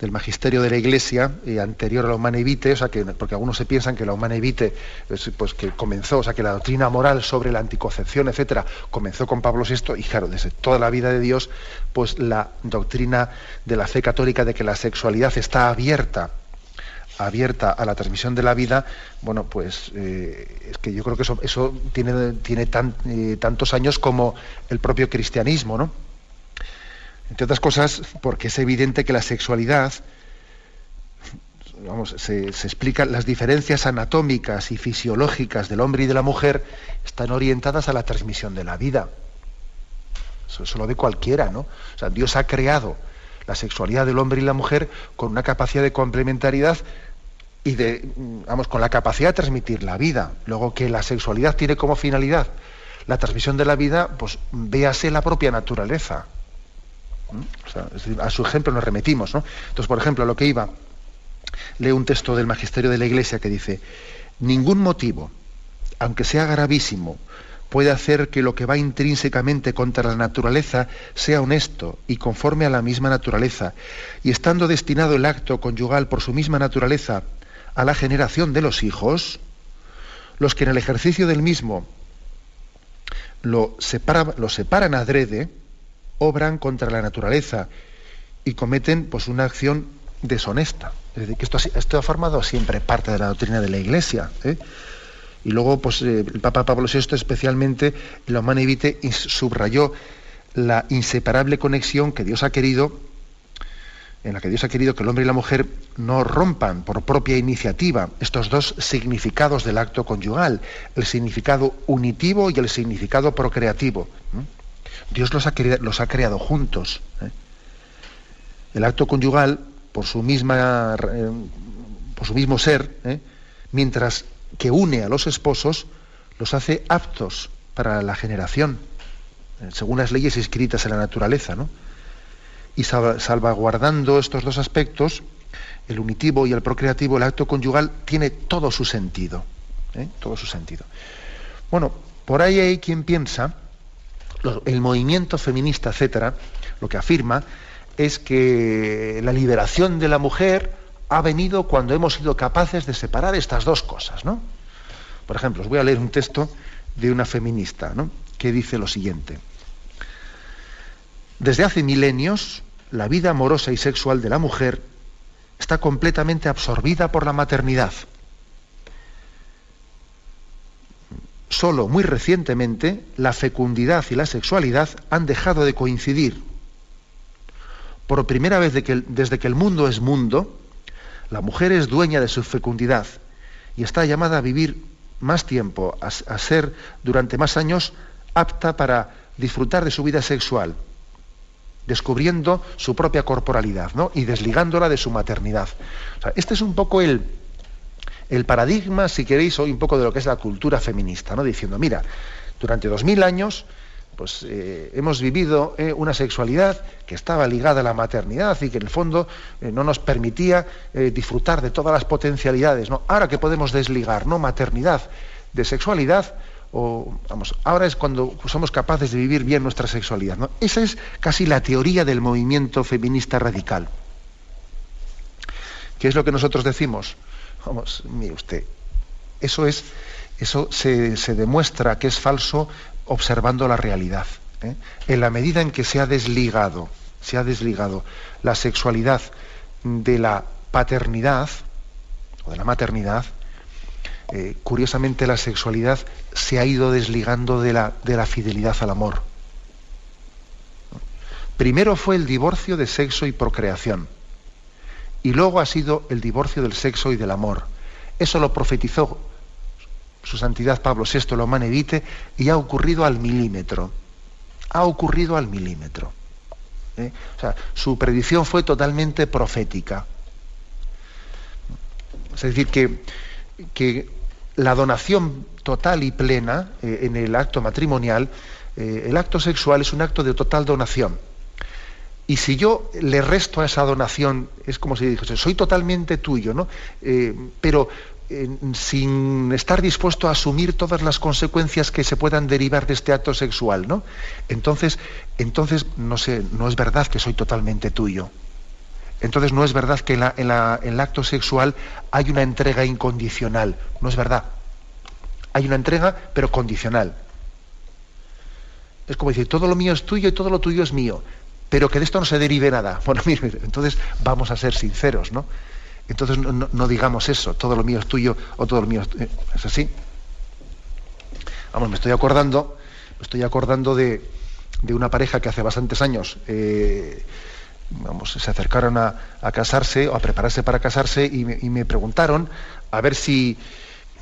del magisterio de la Iglesia eh, anterior a la Humana Evite, o sea que, porque algunos se piensan que la Humana Evite, pues, pues, que comenzó, o sea que la doctrina moral sobre la anticoncepción, etcétera, comenzó con Pablo VI, y claro, desde toda la vida de Dios, pues la doctrina de la fe católica de que la sexualidad está abierta abierta a la transmisión de la vida, bueno, pues eh, es que yo creo que eso, tiene, eh, tantos años como el propio cristianismo, ¿no? Entre otras cosas, porque es evidente que la sexualidad, vamos, se, explica, las diferencias anatómicas y fisiológicas del hombre y de la mujer están orientadas a la transmisión de la vida. Eso, lo ve cualquiera, ¿no? O sea, Dios ha creado la sexualidad del hombre y la mujer con una capacidad de complementariedad y de, vamos, con la capacidad de transmitir la vida. Luego que la sexualidad tiene como finalidad la transmisión de la vida, pues véase la propia naturaleza a su ejemplo nos remitimos. ¿no? Entonces, por ejemplo, lo que iba, leo un texto del Magisterio de la Iglesia que dice, ningún motivo, aunque sea gravísimo, puede hacer que lo que va intrínsecamente contra la naturaleza sea honesto y conforme a la misma naturaleza, y estando destinado el acto conyugal por su misma naturaleza a la generación de los hijos, los que en el ejercicio del mismo lo, separan adrede, obran contra la naturaleza y cometen pues, una acción deshonesta. Es decir, que esto, esto ha formado siempre parte de la doctrina de la Iglesia. ¿eh? Y luego, pues, eh, el Papa Pablo VI, especialmente, en la Humana Evite, subrayó la inseparable conexión que Dios ha querido, en la que Dios ha querido que el hombre y la mujer no rompan por propia iniciativa estos dos significados del acto conyugal, el significado unitivo y el significado procreativo. Dios los ha, los ha creado juntos. ¿eh? El acto conyugal, por su, misma, eh, por su mismo ser, mientras que une a los esposos, los hace aptos para la generación, según las leyes escritas en la naturaleza. Y salvaguardando estos dos aspectos, el unitivo y el procreativo, el acto conyugal tiene todo su sentido. Todo su sentido. Bueno, por ahí hay quien piensa el movimiento feminista, etcétera, lo que afirma es que la liberación de la mujer ha venido cuando hemos sido capaces de separar estas dos cosas, ¿no? Por ejemplo, os voy a leer un texto de una feminista, ¿no? que dice lo siguiente. Desde hace milenios, la vida amorosa y sexual de la mujer está completamente absorbida por la maternidad. Solo muy recientemente la fecundidad y la sexualidad han dejado de coincidir. Por primera vez desde que el mundo es mundo, la mujer es dueña de su fecundidad y está llamada a vivir más tiempo, a, ser durante más años apta para disfrutar de su vida sexual, descubriendo su propia corporalidad y desligándola de su maternidad. este es un poco el, el paradigma, si queréis, hoy un poco de lo que es la cultura feminista, ¿no? Diciendo, mira, durante dos mil años, pues eh, hemos vivido eh, una sexualidad que estaba ligada a la maternidad y que en el fondo eh, no nos permitía disfrutar de todas las potencialidades. ¿no? Ahora que podemos desligar ¿no? maternidad de sexualidad, o, vamos, ahora es cuando somos capaces de vivir bien nuestra sexualidad. ¿no? Esa es casi la teoría del movimiento feminista radical. ¿Qué es lo que nosotros decimos? Vamos, mire usted, eso es, eso se, demuestra que es falso observando la realidad. ¿eh? En la medida en que se ha desligado, se ha desligado la sexualidad de la paternidad o de la maternidad, eh, curiosamente la sexualidad se ha ido desligando de la, de la fidelidad al amor. Primero fue el divorcio de sexo y procreación y luego ha sido el divorcio del sexo y del amor. Eso lo profetizó su santidad Pablo VI, lo manevite, y ha ocurrido al milímetro. Ha ocurrido al milímetro. ¿eh? O sea, su predicción fue totalmente profética. Es decir, que, que la donación total y plena eh, en el acto matrimonial, eh, el acto sexual es un acto de total donación Y si yo le resto a esa donación, es como si dijese, soy totalmente tuyo, ¿no? Pero sin estar dispuesto a asumir todas las consecuencias que se puedan derivar de este acto sexual, ¿no? Entonces, entonces no sé, no es verdad que soy totalmente tuyo. Entonces no es verdad que en, en el acto sexual hay una entrega incondicional. No es verdad. Hay una entrega, pero condicional. Es como decir, todo lo mío es tuyo y todo lo tuyo es mío pero que de esto no se derive nada. Bueno, mire, entonces vamos a ser sinceros, ¿no? Entonces no, digamos eso, todo lo mío es tuyo o todo lo mío es, es así. Vamos, me estoy acordando, me estoy acordando de, una pareja que hace bastantes años eh, vamos, se acercaron a, casarse o a prepararse para casarse y me, preguntaron a ver si,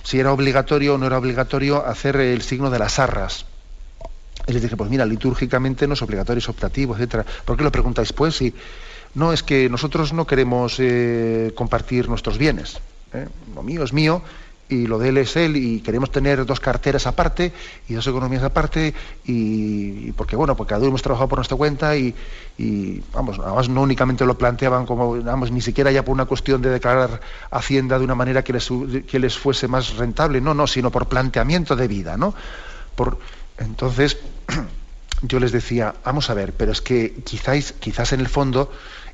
si era obligatorio o no era obligatorio hacer el signo de las arras. Y les dije, pues mira, litúrgicamente no es obligatorio, es optativo, etcétera. ¿Por qué lo preguntáis? Pues no, es que nosotros no queremos eh, compartir nuestros bienes. ¿eh? Lo mío es mío y lo de él es él y queremos tener dos carteras aparte y dos economías aparte y, porque bueno porque cada uno hemos trabajado por nuestra cuenta y, vamos además no únicamente lo planteaban como vamos ni siquiera ya por una cuestión de declarar hacienda de una manera que les, que les fuese más rentable no no sino por planteamiento de vida no por entonces, yo les decía, vamos a ver, pero es que quizás, quizás en el fondo,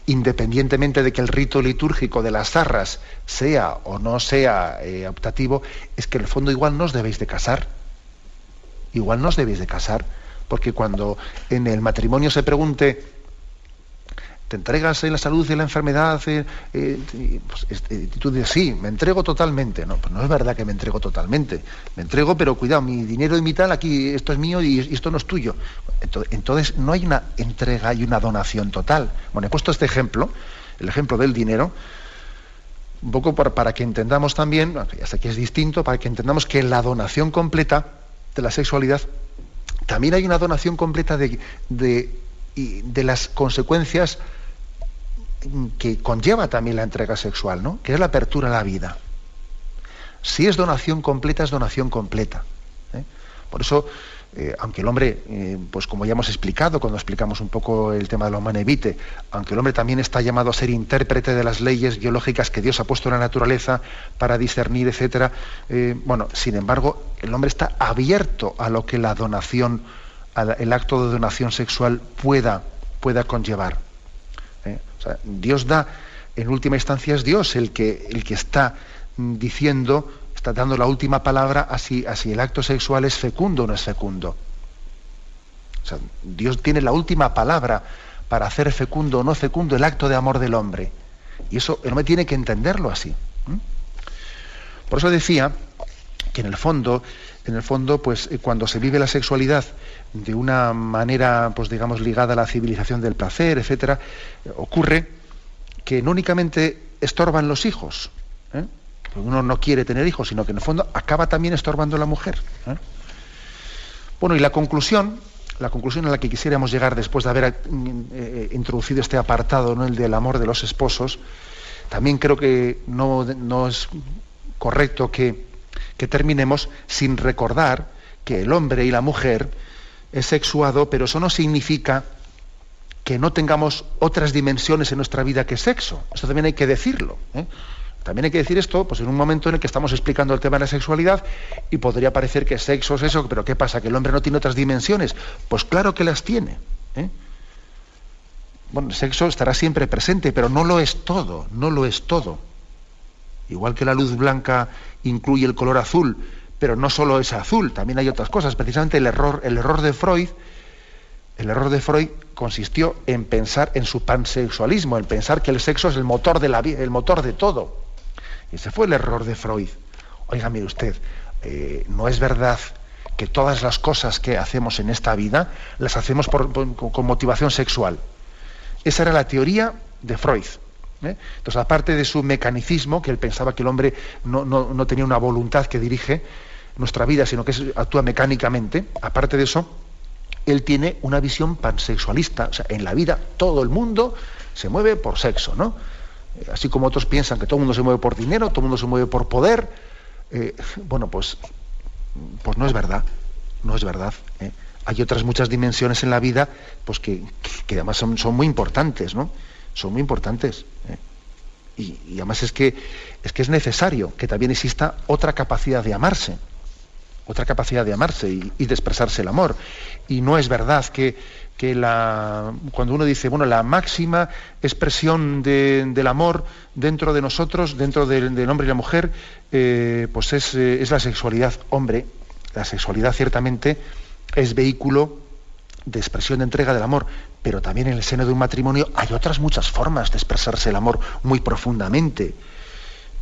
independientemente de que el rito litúrgico de las zarras sea o no sea eh, optativo, es que en el fondo igual no os debéis de casar. Igual no os debéis de casar, porque cuando en el matrimonio se pregunte, te entregas en la salud y la enfermedad, eh, tú dices, sí, me entrego totalmente. No, pues no es verdad que me entrego totalmente. Me entrego, pero cuidado, mi dinero y mi tal, aquí esto es mío y esto no es tuyo. Entonces, no hay una entrega y una donación total. Bueno, he puesto este ejemplo, el ejemplo del dinero, un poco para, que entendamos también, hasta que es distinto, para que entendamos que la donación completa de la sexualidad también hay una donación completa de, de, de las consecuencias que conlleva también la entrega sexual, ¿no? que es la apertura a la vida. Si es donación completa, es donación completa. ¿eh? Por eso, eh, aunque el hombre, eh, pues como ya hemos explicado cuando explicamos un poco el tema de la humanevite, aunque el hombre también está llamado a ser intérprete de las leyes biológicas que Dios ha puesto en la naturaleza para discernir, etcétera, bueno, sin embargo, el hombre está abierto a lo que la donación, el acto de donación sexual pueda, pueda conllevar. Dios da, en última instancia es Dios el que, el que está diciendo, está dando la última palabra a si, el acto sexual es fecundo o no es fecundo. Dios tiene la última palabra para hacer fecundo o no fecundo el acto de amor del hombre. Y eso el hombre tiene que entenderlo así. Por eso decía que en el fondo, en el fondo, pues eh, cuando se vive la sexualidad de una manera, pues digamos, ligada a la civilización del placer, etcétera, ocurre que no únicamente estorban los hijos, ¿eh? uno no quiere tener hijos, sino que en el fondo acaba también estorbando la mujer. ¿eh? Bueno, y la conclusión, la conclusión a la que quisiéramos llegar después de haber eh, introducido este apartado, ¿no? el del amor de los esposos, también creo que no, es correcto que, que terminemos sin recordar que el hombre y la mujer es sexuado, pero eso no significa que no tengamos otras dimensiones en nuestra vida que sexo. Eso también hay que decirlo. ¿eh? También hay que decir esto pues en un momento en el que estamos explicando el tema de la sexualidad y podría parecer que sexo es eso, pero ¿qué pasa? ¿Que el hombre no tiene otras dimensiones? Pues claro que las tiene. ¿eh? Bueno, el sexo estará siempre presente, pero no lo es todo, no lo es todo. Igual que la luz blanca incluye el color azul, pero no solo es azul, también hay otras cosas. Precisamente el error, el error de Freud, el error de Freud consistió en pensar en su pansexualismo, en pensar que el sexo es el motor de la vida, el motor de todo. Ese fue el error de Freud. Oiga, mire usted, eh, no es verdad que todas las cosas que hacemos en esta vida las hacemos con motivación sexual. Esa era la teoría de Freud. ¿eh? Entonces, aparte de su mecanicismo, que él pensaba que el hombre no, no tenía una voluntad que dirige, nuestra vida, sino que actúa mecánicamente, aparte de eso, él tiene una visión pansexualista. O sea, en la vida todo el mundo se mueve por sexo, ¿no? Eh, así como otros piensan que todo el mundo se mueve por dinero, todo el mundo se mueve por poder. Eh, bueno, pues, pues no es verdad. No es verdad. ¿eh? hay otras muchas dimensiones en la vida pues que, además son, son, muy importantes, ¿no? Son muy importantes. ¿eh? Y, además es que, es que es necesario que también exista otra capacidad de amarse, otra capacidad de amarse y, de expresarse el amor. Y no es verdad que, que la, cuando uno dice, bueno, la máxima expresión del amor dentro de nosotros, dentro del, hombre y la mujer, eh, pues es, eh, es la sexualidad. Hombre, la sexualidad ciertamente es vehículo de expresión de entrega del amor, pero también en el seno de un matrimonio hay otras muchas formas de expresarse el amor muy profundamente.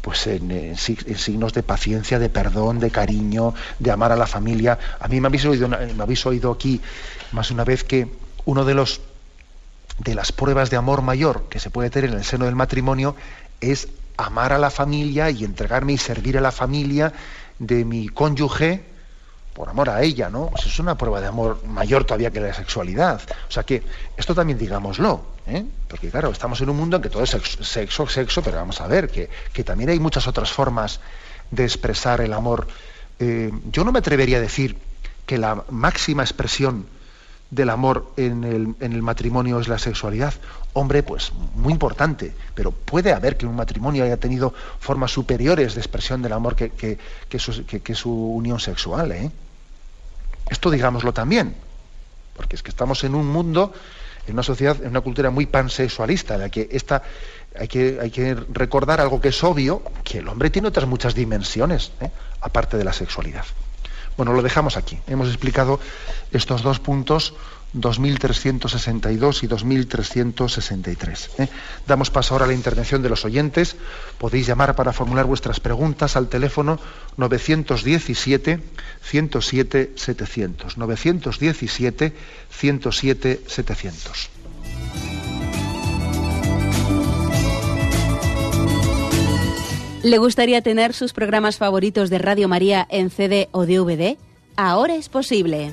Pues en, signos de paciencia, de perdón, de cariño, de amar a la familia. A mí me habéis oído, me habéis oído aquí más una vez que uno de los de las pruebas de amor mayor que se puede tener en el seno del matrimonio es amar a la familia y entregarme y servir a la familia de mi cónyuge por amor a ella, ¿no? Pues es una prueba de amor mayor todavía que la sexualidad. O sea que esto también digámoslo, ¿eh? porque claro, estamos en un mundo en que todo es sexo, sexo, pero vamos a ver que, también hay muchas otras formas de expresar el amor. Eh, yo no me atrevería a decir que la máxima expresión del amor en el, matrimonio es la sexualidad. Hombre, pues muy importante, pero puede haber que un matrimonio haya tenido formas superiores de expresión del amor que, que, su, unión sexual. ¿eh? Esto digámoslo también, porque es que estamos en un mundo, en una sociedad, en una cultura muy pansexualista, en la que esta, hay, que, hay que recordar algo que es obvio, que el hombre tiene otras muchas dimensiones, ¿eh? aparte de la sexualidad. Bueno, lo dejamos aquí. Hemos explicado estos dos puntos 2362 y 2363. ¿eh? Damos paso ahora a la intervención de los oyentes. Podéis llamar para formular vuestras preguntas al teléfono 917 107 700. 917 107 700. ¿Le gustaría tener sus programas favoritos de Radio María en CD o DVD? Ahora es posible.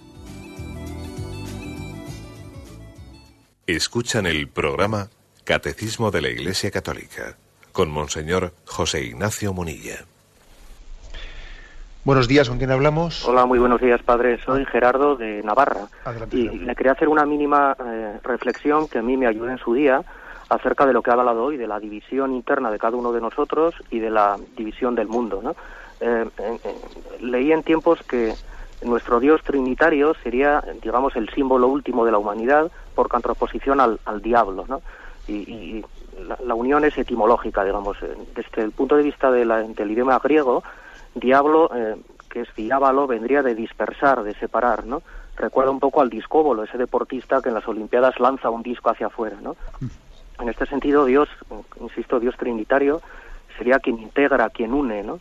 Escuchan el programa Catecismo de la Iglesia Católica con Monseñor José Ignacio Munilla. Buenos días, ¿con quién hablamos? Hola, muy buenos días, padre. Soy Gerardo de Navarra. y le quería hacer una mínima eh, reflexión que a mí me ayude en su día acerca de lo que ha hablado hoy, de la división interna de cada uno de nosotros y de la división del mundo. ¿no? Eh, leí en tiempos que nuestro Dios trinitario sería, digamos, el símbolo último de la humanidad por contraposición al, diablo. ¿no? y la, unión es etimológica, digamos. Eh, desde el punto de vista del idioma griego, diablo, eh, que es diábalo, vendría de dispersar, de separar, ¿no? Recuerda un poco al discóbolo, ese deportista que en las Olimpiadas lanza un disco hacia afuera, ¿no? En este sentido, Dios, insisto, Dios trinitario, sería quien integra, quien une, ¿no?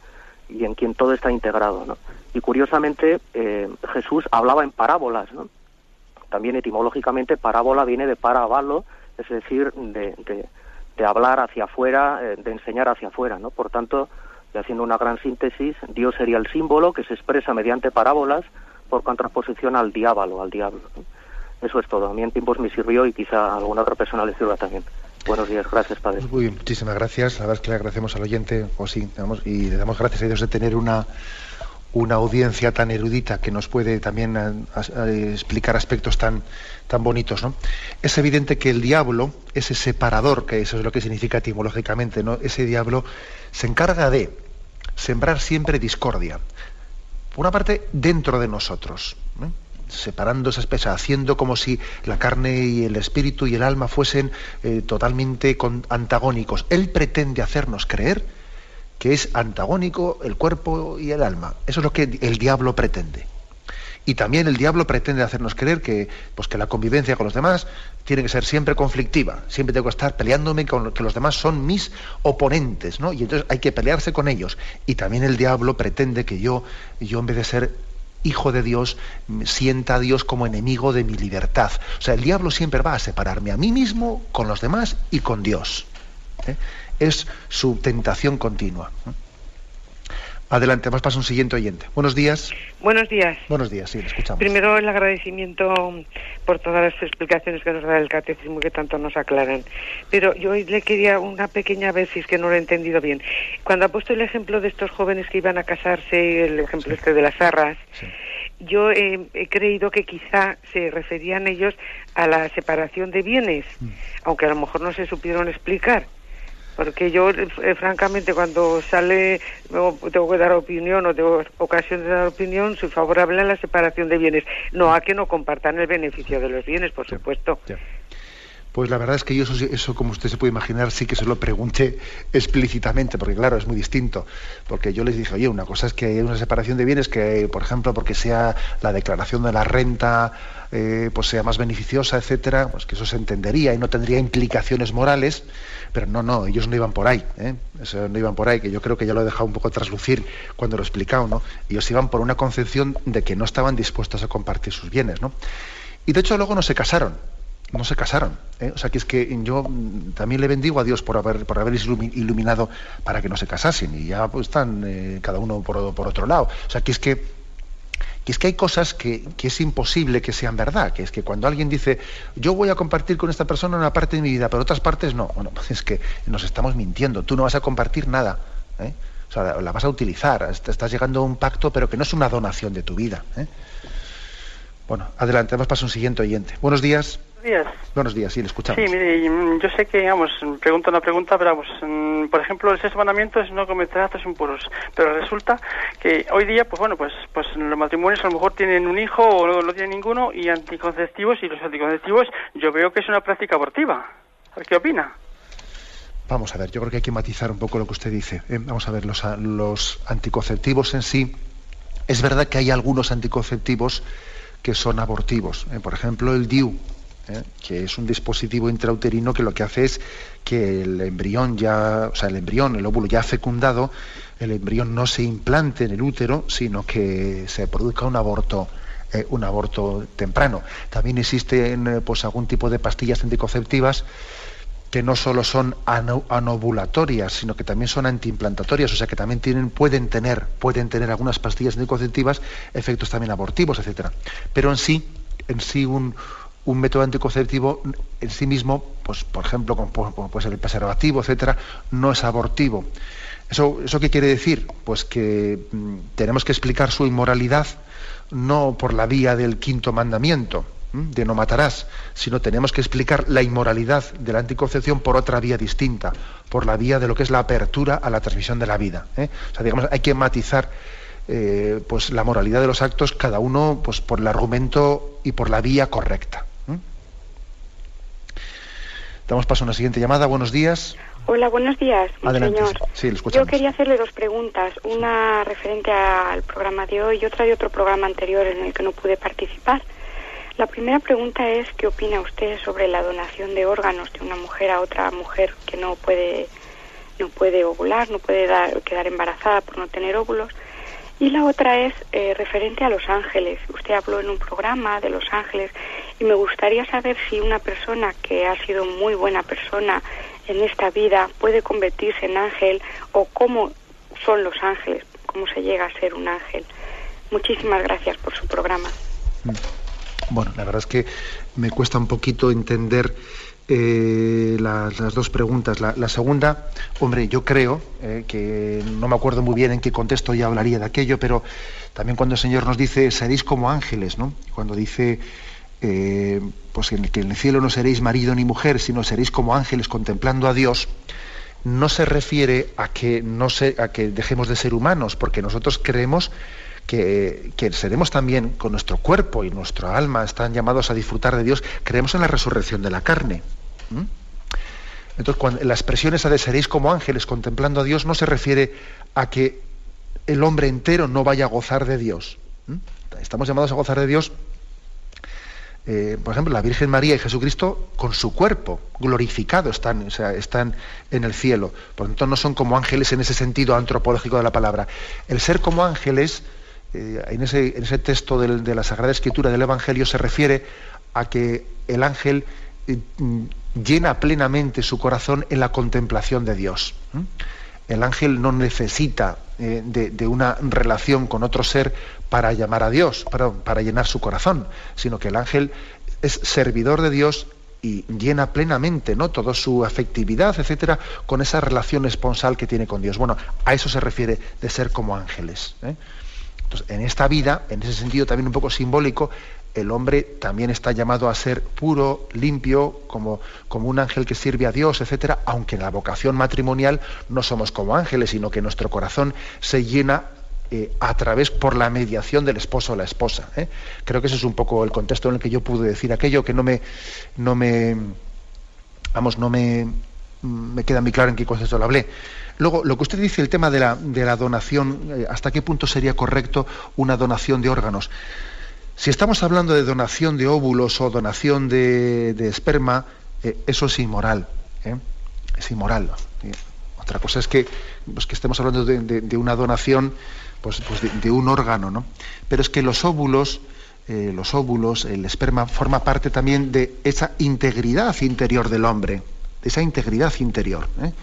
Y en quien todo está integrado, ¿no? Y curiosamente, eh, Jesús hablaba en parábolas, ¿no? También etimológicamente, parábola viene de parabalo, es decir, de, de hablar hacia afuera, eh, de enseñar hacia afuera, ¿no? Por tanto, y haciendo una gran síntesis, Dios sería el símbolo que se expresa mediante parábolas por contraposición al diablo, al diablo. Eso es todo. A mí en tiempos me sirvió y quizá a alguna otra persona le sirva también. Buenos días, gracias, Padre. Bien, muchísimas gracias. La verdad es que le agradecemos al oyente, o sí, y le damos gracias a Dios de tener una una audiencia tan erudita que nos puede también eh, explicar aspectos tan, tan bonitos. ¿no? Es evidente que el diablo, ese separador, que eso es lo que significa etimológicamente, ¿no? ese diablo se encarga de sembrar siempre discordia. Por una parte, dentro de nosotros, separando esa espesa, haciendo como si la carne y el espíritu y el alma fuesen eh, totalmente antagónicos. Él pretende hacernos creer que es antagónico el cuerpo y el alma. Eso es lo que el diablo pretende. Y también el diablo pretende hacernos creer que, pues, que la convivencia con los demás tiene que ser siempre conflictiva. Siempre tengo que estar peleándome con que los demás son mis oponentes, ¿no? Y entonces hay que pelearse con ellos. Y también el diablo pretende que yo, yo en vez de ser hijo de Dios, sienta a Dios como enemigo de mi libertad. O sea, el diablo siempre va a separarme a mí mismo, con los demás y con Dios. ¿eh? Es su tentación continua. Adelante, vamos a un siguiente oyente. Buenos días. Buenos días. Buenos días, sí, le escuchamos. Primero el agradecimiento por todas las explicaciones que nos da el catecismo que tanto nos aclaran. Pero yo hoy le quería una pequeña vez, si es que no lo he entendido bien. Cuando ha puesto el ejemplo de estos jóvenes que iban a casarse, el ejemplo este de las arras, yo he creído que quizá se referían ellos a la separación de bienes, mm. aunque a lo mejor no se supieron explicar porque yo eh, francamente cuando sale tengo que dar opinión o tengo ocasión de dar opinión soy favorable a la separación de bienes. No a que no compartan el beneficio de los bienes por supuesto Pues la verdad es que yo eso, eso, como usted se puede imaginar, sí que se lo pregunté explícitamente, porque claro, es muy distinto. Porque yo les dije, oye, una cosa es que hay una separación de bienes que, por ejemplo, porque sea la declaración de la renta, eh, pues sea más beneficiosa, etcétera, pues que eso se entendería y no tendría implicaciones morales. Pero no, no, ellos no iban por ahí, ¿eh? Eso no iban por ahí, que yo creo que ya lo he dejado un poco traslucir cuando lo he explicado, ¿no? Ellos iban por una concepción de que no estaban dispuestos a compartir sus bienes, ¿no? Y de hecho luego no se casaron, no se casaron. ¿eh? O sea que es que yo también le bendigo a Dios por haber por haberles iluminado para que no se casasen y ya pues, están eh, cada uno por, otro lado. O sea que es que y es que hay cosas que, es imposible que sean verdad, que es que cuando alguien dice, yo voy a compartir con esta persona una parte de mi vida, pero otras partes no, bueno, pues es que nos estamos mintiendo, tú no vas a compartir nada. ¿eh? O sea, la vas a utilizar, estás llegando a un pacto, pero que no es una donación de tu vida. ¿eh? Bueno, adelante, vamos para un siguiente oyente. Buenos días. Buenos días. Buenos días, sí, le escuchamos. Sí, mire, mm, yo sé que, digamos, pregunto una pregunta, pero vamos, mm, por ejemplo, el sexto mandamiento es no cometer actos impuros, pero resulta que hoy día, pues bueno, pues pues los matrimonios a lo mejor tienen un hijo o no, no tienen ninguno y anticonceptivos y los anticonceptivos yo veo que es una práctica abortiva. ¿Qué opina? Vamos a ver, yo creo que hay que matizar un poco lo que usted dice. ¿eh? vamos a ver, los, los anticonceptivos en sí, es verdad que hay algunos anticonceptivos que son abortivos. ¿eh? por ejemplo, el DIU, ¿eh? que es un dispositivo intrauterino que lo que hace es que el embrión ya, o sea, el embrión, el óvulo ya fecundado, el embrión no se implante en el útero, sino que se produzca un aborto eh, un aborto temprano. También existen eh, pues algún tipo de pastillas anticonceptivas que no solo son anovulatorias, sino que también son antiimplantatorias, o sea que también tienen, pueden tener, pueden tener algunas pastillas anticonceptivas efectos también abortivos, etcétera. Pero en sí, en sí un, un método anticonceptivo en sí mismo, pues por ejemplo, como puede ser el preservativo, etcétera, no es abortivo. ¿Eso, ¿Eso qué quiere decir? Pues que mm, tenemos que explicar su inmoralidad no por la vía del quinto mandamiento, de no matarás, sino tenemos que explicar la inmoralidad de la anticoncepción por otra vía distinta, por la vía de lo que es la apertura a la transmisión de la vida. ¿eh? O sea, digamos, hay que matizar eh, pues la moralidad de los actos, cada uno pues, por el argumento y por la vía correcta. Damos paso a una siguiente llamada. Buenos días. Hola, buenos días, señor. Sí, Yo quería hacerle dos preguntas, una referente al programa de hoy y otra de otro programa anterior en el que no pude participar. La primera pregunta es qué opina usted sobre la donación de órganos de una mujer a otra mujer que no puede no puede ovular, no puede dar, quedar embarazada por no tener óvulos. Y la otra es eh, referente a Los Ángeles. Usted habló en un programa de Los Ángeles y me gustaría saber si una persona que ha sido muy buena persona en esta vida puede convertirse en ángel o cómo son los ángeles, cómo se llega a ser un ángel. Muchísimas gracias por su programa. Mm. Bueno, la verdad es que me cuesta un poquito entender eh, las, dos preguntas. La, segunda, hombre, yo creo eh, que no me acuerdo muy bien en qué contexto ya hablaría de aquello, pero también cuando el Señor nos dice seréis como ángeles, ¿no? Cuando dice eh, pues que en el cielo no seréis marido ni mujer, sino seréis como ángeles contemplando a Dios, no se refiere a que no se, a que dejemos de ser humanos, porque nosotros creemos que, seremos también con nuestro cuerpo y nuestra alma están llamados a disfrutar de Dios, creemos en la resurrección de la carne. Entonces, cuando la expresión esa de seréis como ángeles contemplando a Dios no se refiere a que el hombre entero no vaya a gozar de Dios. Estamos llamados a gozar de Dios eh, por ejemplo, la Virgen María y Jesucristo con su cuerpo glorificado están, o sea, están en el cielo. Por lo tanto, no son como ángeles en ese sentido antropológico de la palabra. El ser como ángeles, eh, en, ese, en, ese, texto de la Sagrada Escritura del Evangelio, se refiere a que el ángel eh, llena plenamente su corazón en la contemplación de Dios. El ángel no necesita de, una relación con otro ser para llamar a Dios, para, para llenar su corazón, sino que el ángel es servidor de Dios y llena plenamente ¿no? toda su afectividad, etcétera, con esa relación esponsal que tiene con Dios. Bueno, a eso se refiere de ser como ángeles. ¿eh? Entonces, en esta vida, en ese sentido también un poco simbólico, el hombre también está llamado a ser puro, limpio, como, como un ángel que sirve a Dios, etcétera, aunque en la vocación matrimonial no somos como ángeles, sino que nuestro corazón se llena eh, a través, por la mediación del esposo o la esposa. ¿eh? Creo que ese es un poco el contexto en el que yo pude decir aquello que no me, no me, vamos, no me, me queda muy claro en qué contexto lo hablé. Luego, lo que usted dice, el tema de la, de la donación, eh, ¿hasta qué punto sería correcto una donación de órganos? Si estamos hablando de donación de óvulos o donación de, esperma, eso es inmoral. Es inmoral. Otra cosa es que, pues, que estemos hablando de, una donación pues, pues de, un órgano, ¿no? Pero es que los óvulos, eh, los óvulos, el esperma, forma parte también de esa integridad interior del hombre, de esa integridad interior. ¿eh?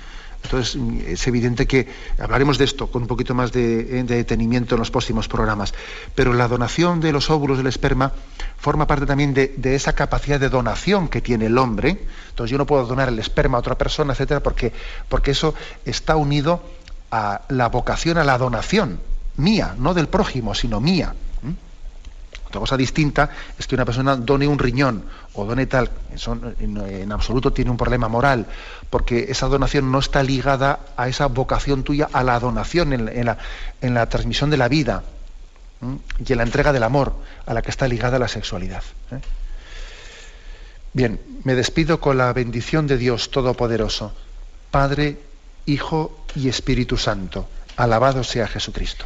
Entonces, es evidente que hablaremos de esto con un poquito más de, detenimiento en los próximos programas. Pero la donación de los óvulos del esperma forma parte también de, esa capacidad de donación que tiene el hombre. Entonces, yo no puedo donar el esperma a otra persona, etcétera, porque, porque eso está unido a la vocación a la donación mía, no del prójimo, sino mía. Otra cosa distinta es que una persona done un riñón o done tal, eso en, absoluto tiene un problema moral, porque esa donación no está ligada a esa vocación tuya, a la donación en, la, transmisión de la vida y en la entrega del amor, a la que está ligada la sexualidad. ¿eh? Bien, me despido con la bendición de Dios Todopoderoso, Padre, Hijo y Espíritu Santo. Alabado sea Jesucristo.